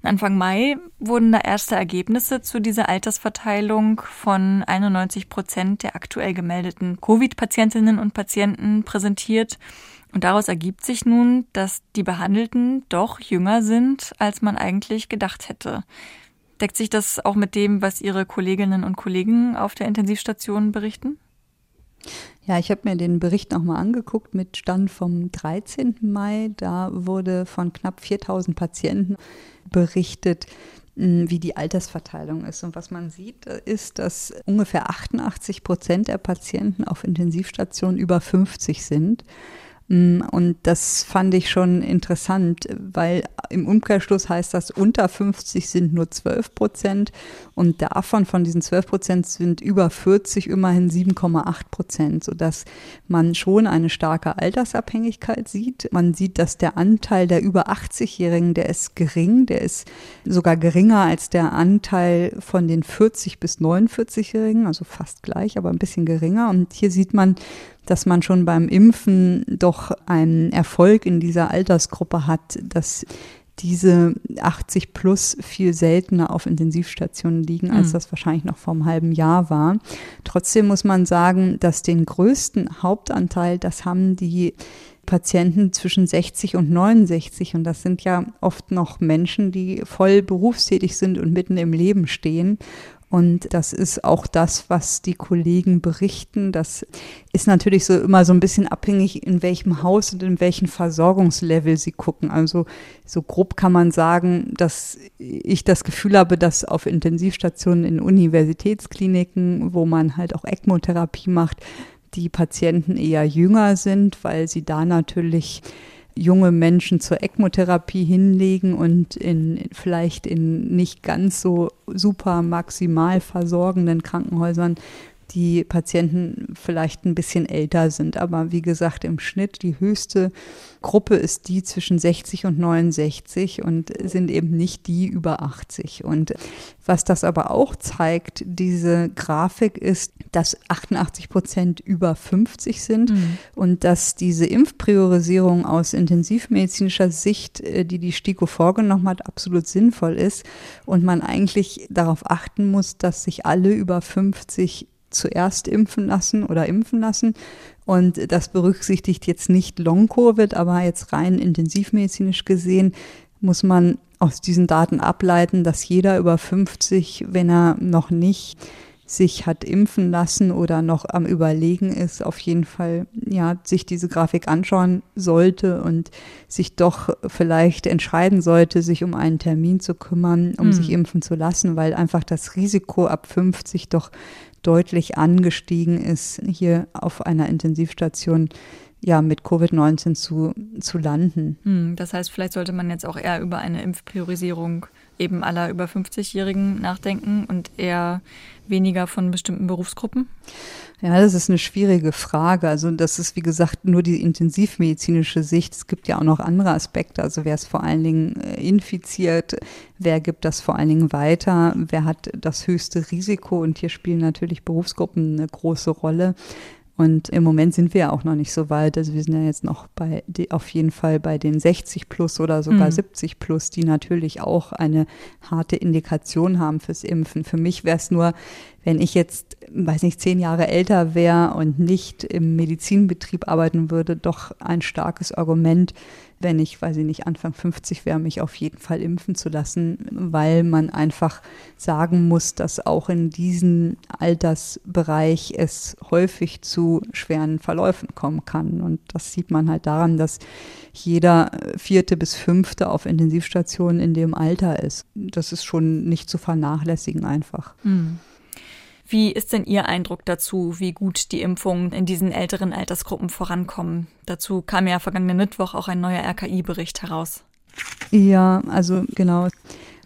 Anfang Mai wurden da erste Ergebnisse zu dieser Altersverteilung von 91 Prozent der aktuell gemeldeten Covid-Patientinnen und Patienten präsentiert. Und daraus ergibt sich nun, dass die Behandelten doch jünger sind, als man eigentlich gedacht hätte. Deckt sich das auch mit dem, was Ihre Kolleginnen und Kollegen auf der Intensivstation berichten? Ja, ich habe mir den Bericht nochmal angeguckt mit Stand vom 13. Mai. Da wurde von knapp 4000 Patienten berichtet, wie die Altersverteilung ist. Und was man sieht, ist, dass ungefähr 88 Prozent der Patienten auf Intensivstationen über 50 sind. Mm, und das fand ich schon interessant, weil im Umkehrschluss heißt das, unter 50 sind nur 12 Prozent und davon, von diesen 12 Prozent, sind über 40 immerhin 7,8 Prozent, sodass man schon eine starke Altersabhängigkeit sieht. Man sieht, dass der Anteil der über 80-Jährigen, der ist gering, der ist sogar geringer als der Anteil von den 40 bis 49-Jährigen, also fast gleich, aber ein bisschen geringer. Und hier sieht man, dass man schon beim Impfen doch einen Erfolg in dieser Altersgruppe hat, dass diese 80 plus viel seltener auf Intensivstationen liegen, als mhm. das wahrscheinlich noch vor einem halben Jahr war. Trotzdem muss man sagen, dass den größten Hauptanteil, das haben die Patienten zwischen 60 und 69. Und das sind ja oft noch Menschen, die voll berufstätig sind und mitten im Leben stehen. Und das ist auch das, was die Kollegen berichten. Das ist natürlich so immer so ein bisschen abhängig, in welchem Haus und in welchem Versorgungslevel sie gucken. Also so grob kann man sagen, dass ich das Gefühl habe, dass auf Intensivstationen in Universitätskliniken, wo man halt auch ECMO-Therapie macht, die Patienten eher jünger sind, weil sie da natürlich junge Menschen zur ECMO-Therapie hinlegen und in vielleicht in nicht ganz so super maximal versorgenden Krankenhäusern die Patienten vielleicht ein bisschen älter sind. Aber wie gesagt, im Schnitt die höchste Gruppe ist die zwischen 60 und 69 und sind eben nicht die über 80. Und was das aber auch zeigt, diese Grafik ist, dass 88 Prozent über 50 sind mhm. und dass diese Impfpriorisierung aus intensivmedizinischer Sicht, äh, die die STIKO vorgenommen hat, absolut sinnvoll ist und man eigentlich darauf achten muss, dass sich alle über 50 zuerst impfen lassen oder impfen lassen. Und das berücksichtigt jetzt nicht Long-Covid, aber jetzt rein intensivmedizinisch gesehen muss man aus diesen Daten ableiten, dass jeder über 50, wenn er noch nicht sich hat impfen lassen oder noch am Überlegen ist, auf jeden Fall ja sich diese Grafik anschauen sollte und sich doch vielleicht entscheiden sollte, sich um einen Termin zu kümmern, um mhm. sich impfen zu lassen, weil einfach das Risiko ab 50 doch deutlich angestiegen ist, hier auf einer Intensivstation ja mit Covid-19 zu, zu landen. Hm, das heißt, vielleicht sollte man jetzt auch eher über eine Impfpriorisierung eben aller über 50-Jährigen nachdenken und eher weniger von bestimmten Berufsgruppen? Ja, das ist eine schwierige Frage. Also das ist, wie gesagt, nur die intensivmedizinische Sicht. Es gibt ja auch noch andere Aspekte. Also wer ist vor allen Dingen äh, infiziert? Wer gibt das vor allen Dingen weiter? Wer hat das höchste Risiko? Und hier spielen natürlich Berufsgruppen eine große Rolle. Und im Moment sind wir ja auch noch nicht so weit. Also wir sind ja jetzt noch bei, die, auf jeden Fall bei den 60 plus oder sogar mhm. 70 plus, die natürlich auch eine harte Indikation haben fürs Impfen. Für mich wäre es nur, wenn ich jetzt, weiß nicht, zehn Jahre älter wäre und nicht im Medizinbetrieb arbeiten würde, doch ein starkes Argument, wenn ich, weiß ich nicht, Anfang 50 wäre, mich auf jeden Fall impfen zu lassen, weil man einfach sagen muss, dass auch in diesem Altersbereich es häufig zu schweren Verläufen kommen kann. Und das sieht man halt daran, dass jeder vierte bis fünfte auf Intensivstationen in dem Alter ist. Das ist schon nicht zu vernachlässigen einfach. Mhm. Wie ist denn Ihr Eindruck dazu, wie gut die Impfungen in diesen älteren Altersgruppen vorankommen? Dazu kam ja vergangenen Mittwoch auch ein neuer RKI-Bericht heraus. Ja, also genau.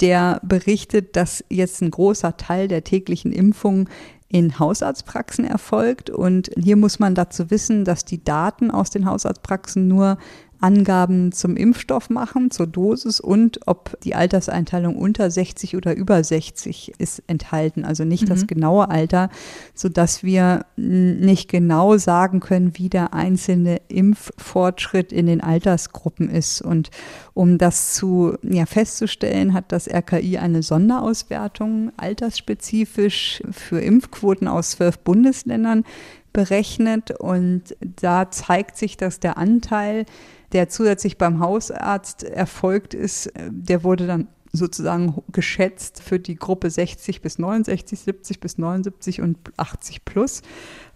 Der berichtet, dass jetzt ein großer Teil der täglichen Impfungen in Hausarztpraxen erfolgt. Und hier muss man dazu wissen, dass die Daten aus den Hausarztpraxen nur Angaben zum Impfstoff machen, zur Dosis und ob die Alterseinteilung unter 60 oder über 60 ist enthalten, also nicht mhm. das genaue Alter, so dass wir nicht genau sagen können, wie der einzelne Impffortschritt in den Altersgruppen ist. Und um das zu ja, festzustellen, hat das RKI eine Sonderauswertung altersspezifisch für Impfquoten aus zwölf Bundesländern berechnet und da zeigt sich, dass der Anteil der zusätzlich beim Hausarzt erfolgt ist, äh, der wurde dann sozusagen geschätzt für die Gruppe 60 bis 69, 70 bis 79 und 80 plus.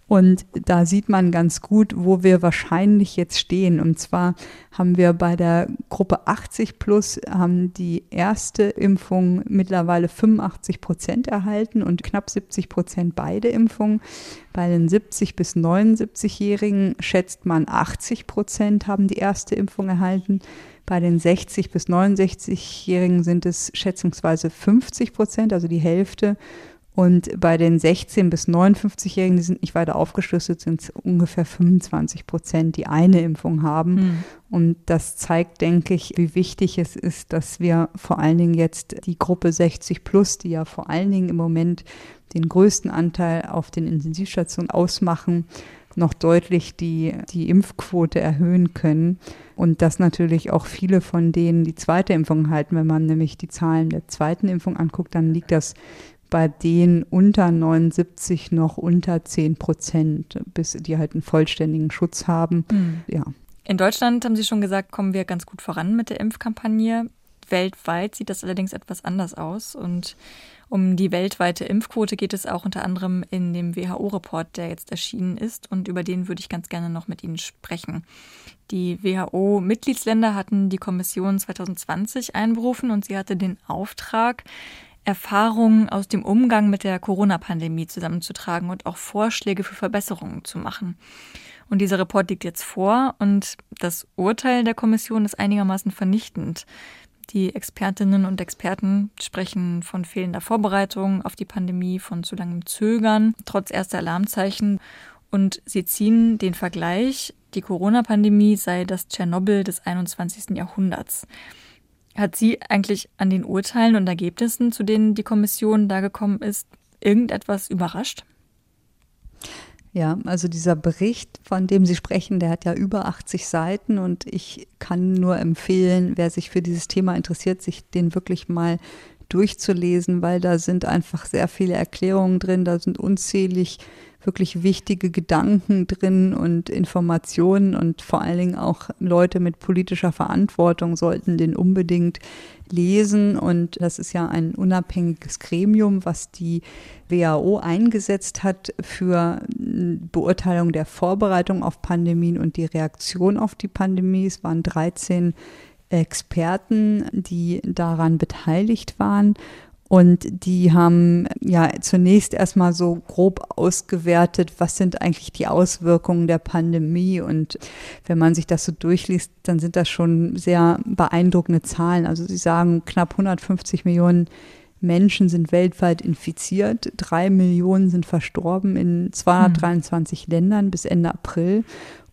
Und da sieht man ganz gut, wo wir wahrscheinlich jetzt stehen. Und zwar haben wir bei der Gruppe 80 plus haben die erste Impfung mittlerweile 85 Prozent erhalten und knapp 70 Prozent beide Impfungen. Bei den 70 bis 79-Jährigen schätzt man 80 Prozent haben die erste Impfung erhalten. Bei den 60 bis 69-Jährigen sind es schätzungsweise 50 Prozent, also die Hälfte. Und bei den 16- bis 59-Jährigen, die sind nicht weiter aufgeschlüsselt, sind es ungefähr 25 Prozent, die eine Impfung haben. Mhm. Und das zeigt, denke ich, wie wichtig es ist, dass wir vor allen Dingen jetzt die Gruppe 60 plus, die ja vor allen Dingen im Moment den größten Anteil auf den Intensivstationen ausmachen, noch deutlich die, die Impfquote erhöhen können. Und dass natürlich auch viele von denen die zweite Impfung halten. Wenn man nämlich die Zahlen der zweiten Impfung anguckt, dann liegt das bei denen unter 79 noch unter 10 Prozent, bis die halt einen vollständigen Schutz haben. Mhm. Ja. In Deutschland haben Sie schon gesagt, kommen wir ganz gut voran mit der Impfkampagne. Weltweit sieht das allerdings etwas anders aus. Und um die weltweite Impfquote geht es auch unter anderem in dem WHO-Report, der jetzt erschienen ist. Und über den würde ich ganz gerne noch mit Ihnen sprechen. Die WHO-Mitgliedsländer hatten die Kommission 2020 einberufen und sie hatte den Auftrag, Erfahrungen aus dem Umgang mit der Corona-Pandemie zusammenzutragen und auch Vorschläge für Verbesserungen zu machen. Und dieser Report liegt jetzt vor und das Urteil der Kommission ist einigermaßen vernichtend. Die Expertinnen und Experten sprechen von fehlender Vorbereitung auf die Pandemie, von zu langem Zögern, trotz erster Alarmzeichen. Und sie ziehen den Vergleich, die Corona-Pandemie sei das Tschernobyl des 21. Jahrhunderts. Hat Sie eigentlich an den Urteilen und Ergebnissen, zu denen die Kommission da gekommen ist, irgendetwas überrascht? Ja, also dieser Bericht, von dem Sie sprechen, der hat ja über 80 Seiten und ich kann nur empfehlen, wer sich für dieses Thema interessiert, sich den wirklich mal durchzulesen, weil da sind einfach sehr viele Erklärungen drin, da sind unzählig wirklich wichtige Gedanken drin und Informationen und vor allen Dingen auch Leute mit politischer Verantwortung sollten den unbedingt lesen. Und das ist ja ein unabhängiges Gremium, was die WHO eingesetzt hat für Beurteilung der Vorbereitung auf Pandemien und die Reaktion auf die Pandemie. Es waren 13 Experten, die daran beteiligt waren. Und die haben ja zunächst erstmal so grob ausgewertet, was sind eigentlich die Auswirkungen der Pandemie. Und wenn man sich das so durchliest, dann sind das schon sehr beeindruckende Zahlen. Also sie sagen, knapp 150 Millionen Menschen sind weltweit infiziert, drei Millionen sind verstorben in 223 mhm. Ländern bis Ende April.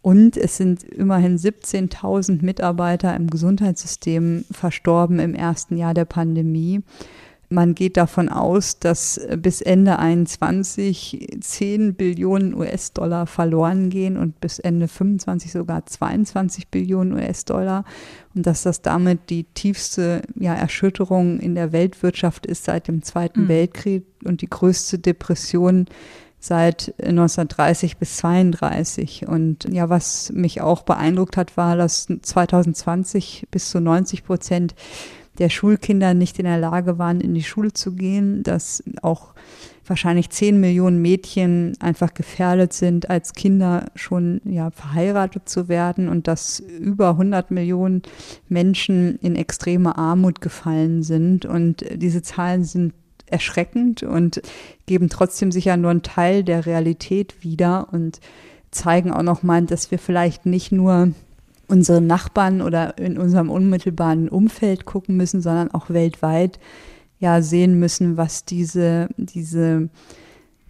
Und es sind immerhin 17.000 Mitarbeiter im Gesundheitssystem verstorben im ersten Jahr der Pandemie. Man geht davon aus, dass bis Ende 21 10 Billionen US-Dollar verloren gehen und bis Ende 25 sogar 22 Billionen US-Dollar und dass das damit die tiefste ja, Erschütterung in der Weltwirtschaft ist seit dem Zweiten mhm. Weltkrieg und die größte Depression seit 1930 bis 32. Und ja, was mich auch beeindruckt hat, war, dass 2020 bis zu 90 Prozent der Schulkinder nicht in der Lage waren, in die Schule zu gehen, dass auch wahrscheinlich zehn Millionen Mädchen einfach gefährdet sind, als Kinder schon ja verheiratet zu werden und dass über 100 Millionen Menschen in extreme Armut gefallen sind. Und diese Zahlen sind erschreckend und geben trotzdem sicher nur einen Teil der Realität wieder und zeigen auch nochmal, dass wir vielleicht nicht nur unsere Nachbarn oder in unserem unmittelbaren Umfeld gucken müssen, sondern auch weltweit ja sehen müssen, was diese, diese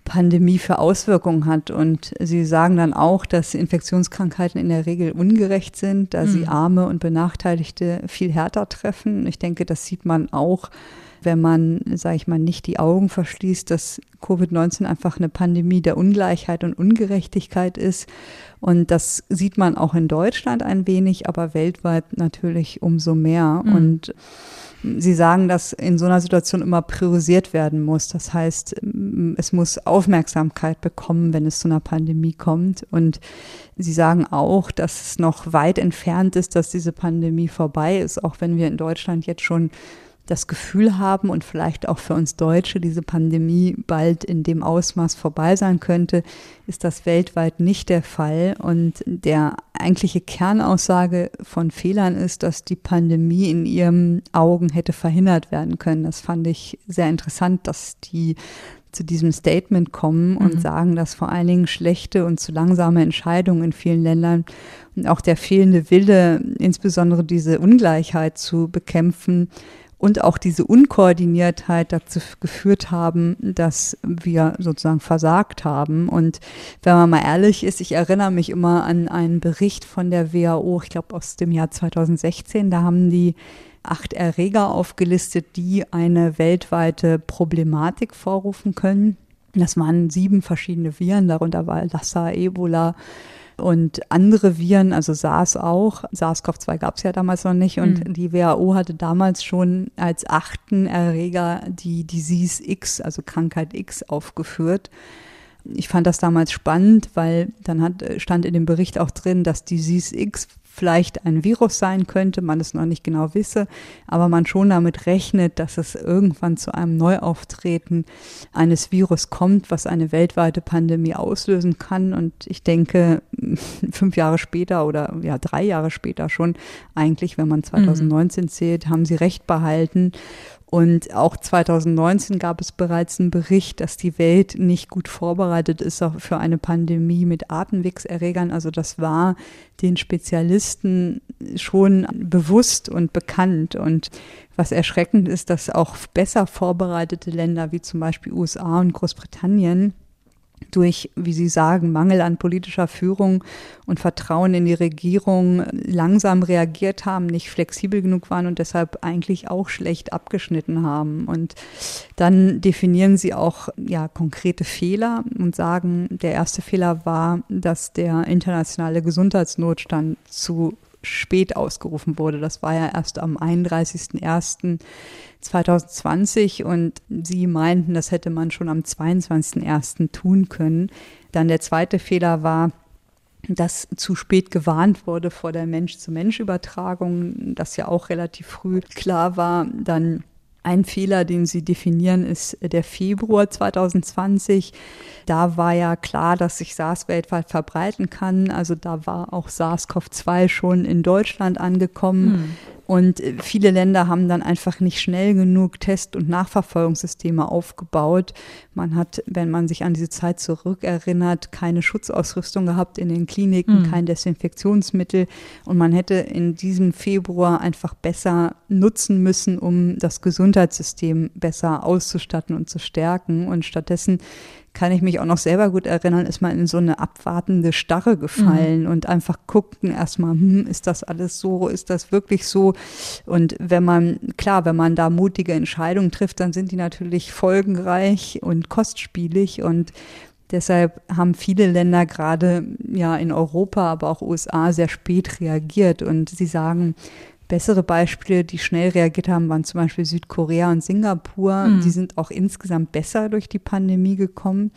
Pandemie für Auswirkungen hat. Und sie sagen dann auch, dass Infektionskrankheiten in der Regel ungerecht sind, da mhm. sie Arme und Benachteiligte viel härter treffen. Ich denke, das sieht man auch wenn man, sage ich mal, nicht die Augen verschließt, dass Covid-19 einfach eine Pandemie der Ungleichheit und Ungerechtigkeit ist. Und das sieht man auch in Deutschland ein wenig, aber weltweit natürlich umso mehr. Mhm. Und Sie sagen, dass in so einer Situation immer priorisiert werden muss. Das heißt, es muss Aufmerksamkeit bekommen, wenn es zu einer Pandemie kommt. Und Sie sagen auch, dass es noch weit entfernt ist, dass diese Pandemie vorbei ist, auch wenn wir in Deutschland jetzt schon das Gefühl haben und vielleicht auch für uns Deutsche diese Pandemie bald in dem Ausmaß vorbei sein könnte, ist das weltweit nicht der Fall. Und der eigentliche Kernaussage von Fehlern ist, dass die Pandemie in ihren Augen hätte verhindert werden können. Das fand ich sehr interessant, dass die zu diesem Statement kommen und mhm. sagen, dass vor allen Dingen schlechte und zu langsame Entscheidungen in vielen Ländern und auch der fehlende Wille, insbesondere diese Ungleichheit zu bekämpfen, und auch diese Unkoordiniertheit dazu geführt haben, dass wir sozusagen versagt haben. Und wenn man mal ehrlich ist, ich erinnere mich immer an einen Bericht von der WHO, ich glaube aus dem Jahr 2016, da haben die acht Erreger aufgelistet, die eine weltweite Problematik vorrufen können. Das waren sieben verschiedene Viren, darunter war Lassa, Ebola, und andere Viren, also SARS auch, SARS-CoV-2 gab es ja damals noch nicht und mhm. die WHO hatte damals schon als achten Erreger die Disease X, also Krankheit X aufgeführt. Ich fand das damals spannend, weil dann hat, stand in dem Bericht auch drin, dass Disease X vielleicht ein Virus sein könnte, man es noch nicht genau wisse, aber man schon damit rechnet, dass es irgendwann zu einem Neuauftreten eines Virus kommt, was eine weltweite Pandemie auslösen kann. Und ich denke, <laughs> fünf Jahre später oder ja drei Jahre später schon, eigentlich, wenn man 2019 mhm. zählt, haben sie recht behalten. Und auch 2019 gab es bereits einen Bericht, dass die Welt nicht gut vorbereitet ist für eine Pandemie mit Atemwegserregern. Also das war den Spezialisten schon bewusst und bekannt. Und was erschreckend ist, dass auch besser vorbereitete Länder wie zum Beispiel USA und Großbritannien durch, wie Sie sagen, Mangel an politischer Führung und Vertrauen in die Regierung langsam reagiert haben, nicht flexibel genug waren und deshalb eigentlich auch schlecht abgeschnitten haben. Und dann definieren Sie auch ja, konkrete Fehler und sagen, der erste Fehler war, dass der internationale Gesundheitsnotstand zu spät ausgerufen wurde. Das war ja erst am 31.01.2020 und sie meinten, das hätte man schon am 22.01. tun können. Dann der zweite Fehler war, dass zu spät gewarnt wurde vor der Mensch-zu-Mensch-Übertragung, das ja auch relativ früh klar war. Dann ein Fehler, den Sie definieren, ist der Februar 2020. Da war ja klar, dass sich SARS weltweit verbreiten kann. Also da war auch SARS-CoV-2 schon in Deutschland angekommen. Hm. Und äh, viele Länder haben dann einfach nicht schnell genug Test- und Nachverfolgungssysteme aufgebaut. Man hat, wenn man sich an diese Zeit zurückerinnert, keine Schutzausrüstung gehabt in den Kliniken, mhm. kein Desinfektionsmittel. Und man hätte in diesem Februar einfach besser nutzen müssen, um das Gesundheitssystem besser auszustatten und zu stärken. Und stattdessen kann ich mich auch noch selber gut erinnern, ist man in so eine abwartende Starre gefallen mhm. und einfach guckten erstmal, hm, ist das alles so, ist das wirklich so? Und wenn man, klar, wenn man da mutige Entscheidungen trifft, dann sind die natürlich folgenreich und kostspielig und Deshalb haben viele Länder gerade ja in Europa, aber auch USA sehr spät reagiert und sie sagen, Bessere Beispiele, die schnell reagiert haben, waren zum Beispiel Südkorea und Singapur. Mhm. Die sind auch insgesamt besser durch die Pandemie gekommen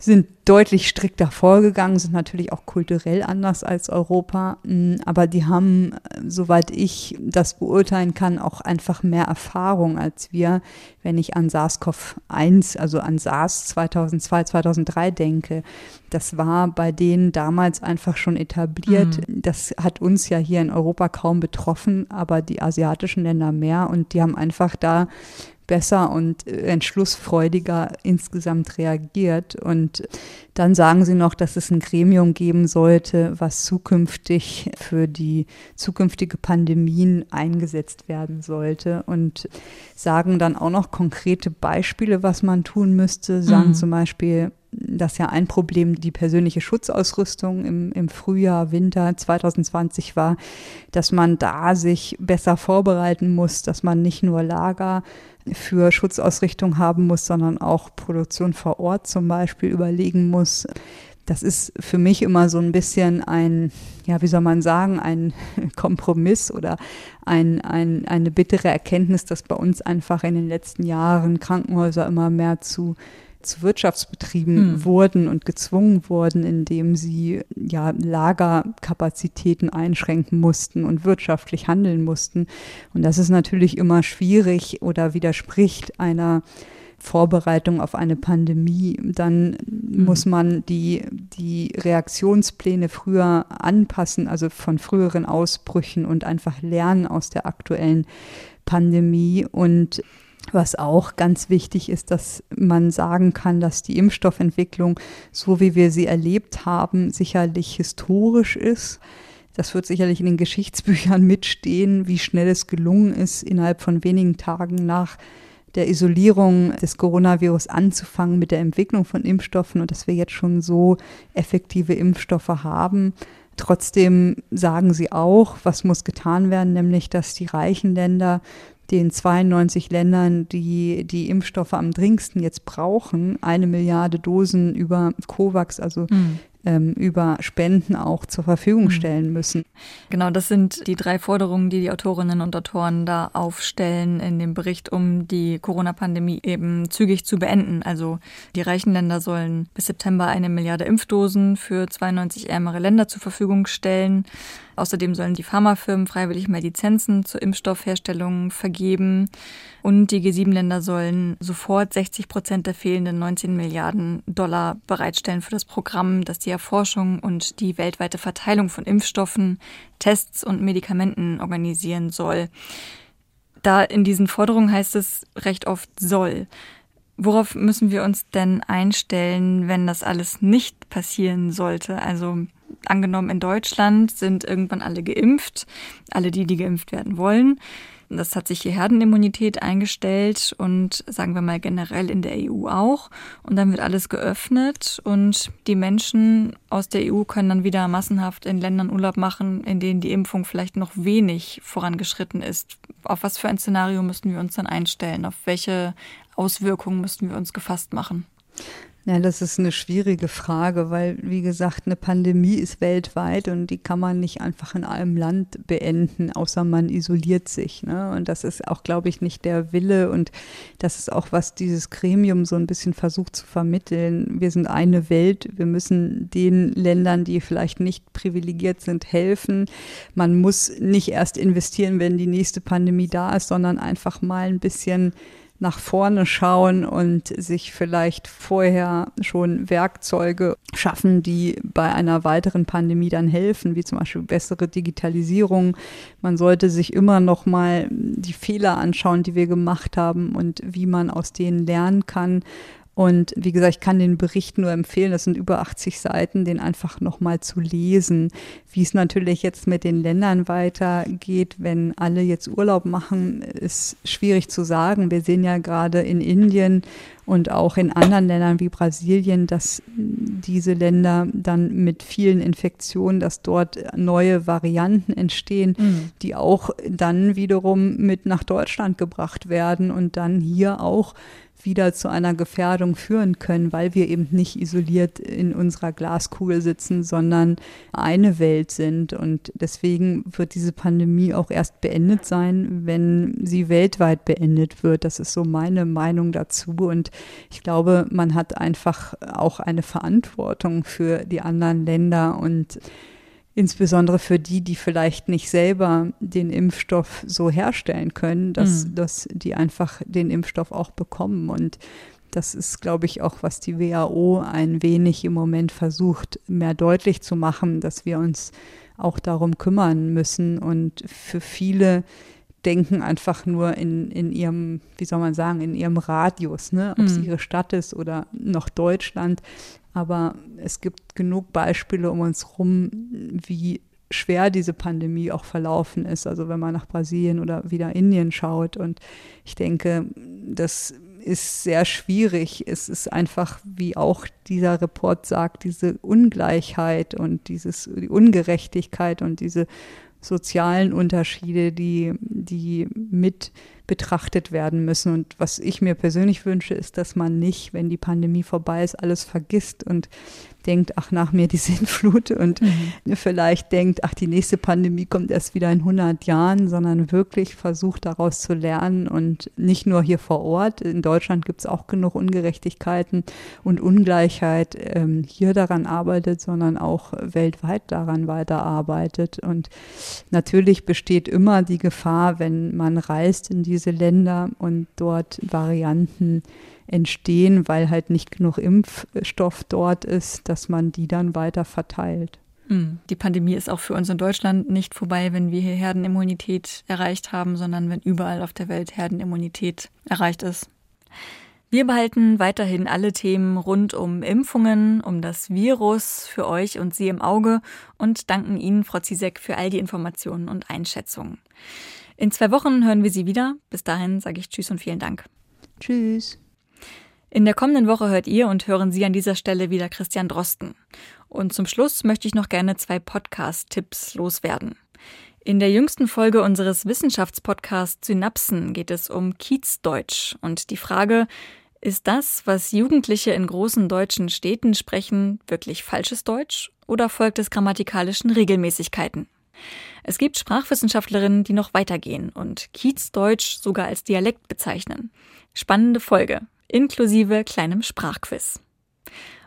sind deutlich strikter vorgegangen, sind natürlich auch kulturell anders als Europa, mm, aber die haben, soweit ich das beurteilen kann, auch einfach mehr Erfahrung als wir, wenn ich an SARS-CoV-1, also an SARS 2002, 2003 denke. Das war bei denen damals einfach schon etabliert. Mhm. Das hat uns ja hier in Europa kaum betroffen, aber die asiatischen Länder mehr und die haben einfach da besser und entschlussfreudiger insgesamt reagiert. Und dann sagen sie noch, dass es ein Gremium geben sollte, was zukünftig für die zukünftige Pandemien eingesetzt werden sollte und sagen dann auch noch konkrete Beispiele, was man tun müsste. Sagen mhm. zum Beispiel, dass ja ein Problem die persönliche Schutzausrüstung im, im Frühjahr, Winter 2020 war, dass man da sich besser vorbereiten muss, dass man nicht nur Lager für Schutzausrichtung haben muss, sondern auch Produktion vor Ort zum Beispiel überlegen muss. Das ist für mich immer so ein bisschen ein, ja, wie soll man sagen, ein <laughs> Kompromiss oder ein, ein, eine bittere Erkenntnis, dass bei uns einfach in den letzten Jahren Krankenhäuser immer mehr zu zu Wirtschaftsbetrieben mhm. wurden und gezwungen wurden, indem sie ja Lagerkapazitäten einschränken mussten und wirtschaftlich handeln mussten. Und das ist natürlich immer schwierig oder widerspricht einer Vorbereitung auf eine Pandemie, dann mhm. muss man die, die Reaktionspläne früher anpassen, also von früheren Ausbrüchen und einfach lernen aus der aktuellen Pandemie. Und was auch ganz wichtig ist, dass man sagen kann, dass die Impfstoffentwicklung, so wie wir sie erlebt haben, sicherlich historisch ist. Das wird sicherlich in den Geschichtsbüchern mitstehen, wie schnell es gelungen ist, innerhalb von wenigen Tagen nach der Isolierung des Coronavirus anzufangen mit der Entwicklung von Impfstoffen und dass wir jetzt schon so effektive Impfstoffe haben. Trotzdem sagen sie auch, was muss getan werden, nämlich dass die reichen Länder den 92 Ländern, die die Impfstoffe am dringendsten jetzt brauchen, eine Milliarde Dosen über COVAX, also mhm ähm, über Spenden auch zur Verfügung mhm. stellen müssen. Genau, das sind die drei Forderungen, die die Autorinnen und Autoren da aufstellen in dem Bericht, um die Corona-Pandemie eben zügig zu beenden. Also die reichen Länder sollen bis September eine Milliarde Impfdosen für 92 ärmere Länder zur Verfügung stellen. Außerdem sollen die Pharmafirmen freiwillig mehr Lizenzen zur Impfstoffherstellung vergeben. Und die G7-Länder sollen sofort 60 Prozent der fehlenden 19 Milliarden Dollar bereitstellen für das Programm, das die Erforschung und die weltweite Verteilung von Impfstoffen, Tests und Medikamenten organisieren soll. Da in diesen Forderungen heißt es recht oft soll. Worauf müssen wir uns denn einstellen, wenn das alles nicht passieren sollte? Also angenommen, in Deutschland sind irgendwann alle geimpft, alle die, die geimpft werden wollen. Das hat sich die Herdenimmunität eingestellt und sagen wir mal generell in der EU auch. Und dann wird alles geöffnet und die Menschen aus der EU können dann wieder massenhaft in Ländern Urlaub machen, in denen die Impfung vielleicht noch wenig vorangeschritten ist. Auf was für ein Szenario müssten wir uns dann einstellen? Auf welche Auswirkungen müssten wir uns gefasst machen? Ja, das ist eine schwierige Frage, weil, wie gesagt, eine Pandemie ist weltweit und die kann man nicht einfach in einem Land beenden, außer man isoliert sich. Ne? Und das ist auch, glaube ich, nicht der Wille und das ist auch, was dieses Gremium so ein bisschen versucht zu vermitteln. Wir sind eine Welt, wir müssen den Ländern, die vielleicht nicht privilegiert sind, helfen. Man muss nicht erst investieren, wenn die nächste Pandemie da ist, sondern einfach mal ein bisschen nach vorne schauen und sich vielleicht vorher schon Werkzeuge schaffen, die bei einer weiteren Pandemie dann helfen, wie zum Beispiel bessere Digitalisierung. Man sollte sich immer noch mal die Fehler anschauen, die wir gemacht haben und wie man aus denen lernen kann und wie gesagt, ich kann den Bericht nur empfehlen, das sind über 80 Seiten, den einfach nochmal zu lesen. Wie es natürlich jetzt mit den Ländern weitergeht, wenn alle jetzt Urlaub machen, ist schwierig zu sagen. Wir sehen ja gerade in Indien und auch in anderen Ländern wie Brasilien, dass diese Länder dann mit vielen Infektionen, dass dort neue Varianten entstehen, mhm. die auch dann wiederum mit nach Deutschland gebracht werden und dann hier auch wieder zu einer Gefährdung führen können, weil wir eben nicht isoliert in unserer Glaskugel sitzen, sondern eine Welt sind. Und deswegen wird diese Pandemie auch erst beendet sein, wenn sie weltweit beendet wird. Das ist so meine Meinung dazu. Und ich glaube, man hat einfach auch eine Verantwortung für die anderen Länder und insbesondere für die, die vielleicht nicht selber den Impfstoff so herstellen können, dass, mhm. dass die einfach den Impfstoff auch bekommen. Und das ist, glaube ich, auch, was die WHO ein wenig im Moment versucht, mehr deutlich zu machen, dass wir uns auch darum kümmern müssen. Und für viele denken einfach nur in, in ihrem, wie soll man sagen, in ihrem Radius, ne? ob es mhm. ihre Stadt ist oder noch Deutschland. Aber es gibt genug Beispiele um uns rum, wie schwer diese Pandemie auch verlaufen ist. Also wenn man nach Brasilien oder wieder Indien schaut. Und ich denke, das ist sehr schwierig. Es ist einfach, wie auch dieser Report sagt, diese Ungleichheit und dieses, die Ungerechtigkeit und diese sozialen Unterschiede, die, die mit betrachtet werden müssen. Und was ich mir persönlich wünsche, ist, dass man nicht, wenn die Pandemie vorbei ist, alles vergisst und denkt, ach, nach mir die <laughs> Sintflut und mhm. vielleicht denkt, ach, die nächste Pandemie kommt erst wieder in 100 Jahren, sondern wirklich versucht daraus zu lernen und nicht nur hier vor Ort. In Deutschland gibt es auch genug Ungerechtigkeiten und Ungleichheit, ähm, hier daran arbeitet, sondern auch weltweit daran weiterarbeitet. Und natürlich besteht immer die Gefahr, wenn man reist in diese Länder und dort Varianten entstehen, weil halt nicht genug Impfstoff dort ist, dass man die dann weiter verteilt. Hm, die Pandemie ist auch für uns in Deutschland nicht vorbei, wenn wir hier Herdenimmunität erreicht haben, sondern wenn überall auf der Welt Herdenimmunität erreicht ist. Wir behalten weiterhin alle Themen rund um Impfungen, um das Virus für euch und Sie im Auge und danken Ihnen, Frau Zizek, für all die Informationen und Einschätzungen. In zwei Wochen hören wir Sie wieder. Bis dahin sage ich Tschüss und vielen Dank. Tschüss. In der kommenden Woche hört ihr und hören Sie an dieser Stelle wieder Christian Drosten. Und zum Schluss möchte ich noch gerne zwei Podcast-Tipps loswerden. In der jüngsten Folge unseres Wissenschaftspodcasts Synapsen geht es um Kiezdeutsch und die Frage, ist das, was Jugendliche in großen deutschen Städten sprechen, wirklich falsches Deutsch oder folgt es grammatikalischen Regelmäßigkeiten? Es gibt Sprachwissenschaftlerinnen, die noch weitergehen und Kiezdeutsch sogar als Dialekt bezeichnen. Spannende Folge inklusive kleinem Sprachquiz.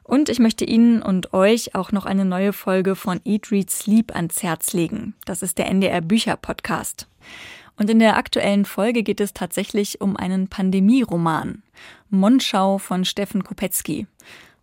Und ich möchte Ihnen und euch auch noch eine neue Folge von Eat, Read, Sleep ans Herz legen. Das ist der NDR Bücher Podcast. Und in der aktuellen Folge geht es tatsächlich um einen Pandemieroman. Monschau von Steffen Kopetzky.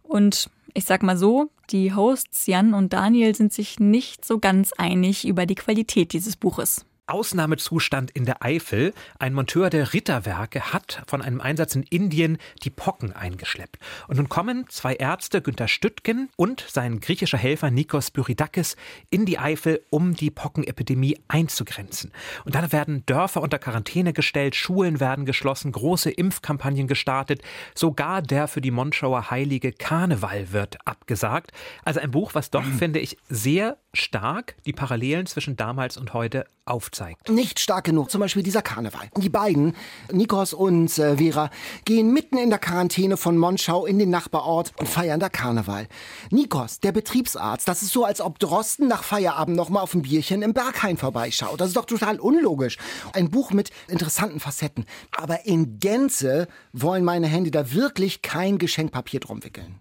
Und ich sag mal so, die Hosts Jan und Daniel sind sich nicht so ganz einig über die Qualität dieses Buches. Ausnahmezustand in der Eifel. Ein Monteur der Ritterwerke hat von einem Einsatz in Indien die Pocken eingeschleppt. Und nun kommen zwei Ärzte, Günter Stüttgen und sein griechischer Helfer Nikos Byridakis, in die Eifel, um die Pockenepidemie einzugrenzen. Und dann werden Dörfer unter Quarantäne gestellt, Schulen werden geschlossen, große Impfkampagnen gestartet, sogar der für die Monschauer heilige Karneval wird abgesagt. Also ein Buch, was doch, <clears throat> finde ich, sehr stark die Parallelen zwischen damals und heute aufzeigt. Nicht stark genug, zum Beispiel dieser Karneval. Die beiden, Nikos und äh, Vera, gehen mitten in der Quarantäne von Monschau in den Nachbarort und feiern da Karneval. Nikos, der Betriebsarzt, das ist so, als ob Drosten nach Feierabend nochmal auf ein Bierchen im Berghain vorbeischaut. Das ist doch total unlogisch. Ein Buch mit interessanten Facetten. Aber in Gänze wollen meine Hände da wirklich kein Geschenkpapier drum wickeln.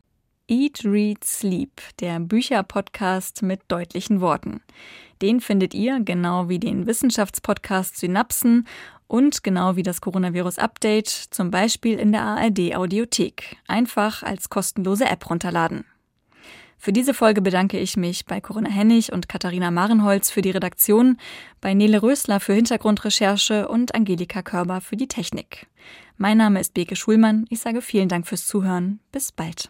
Eat, Read, Sleep, der Bücherpodcast mit deutlichen Worten. Den findet ihr, genau wie den Wissenschaftspodcast Synapsen und genau wie das Coronavirus-Update, zum Beispiel in der ARD-Audiothek. Einfach als kostenlose App runterladen. Für diese Folge bedanke ich mich bei Corinna Hennig und Katharina Marenholz für die Redaktion, bei Nele Rösler für Hintergrundrecherche und Angelika Körber für die Technik. Mein Name ist Beke Schulmann. Ich sage vielen Dank fürs Zuhören. Bis bald.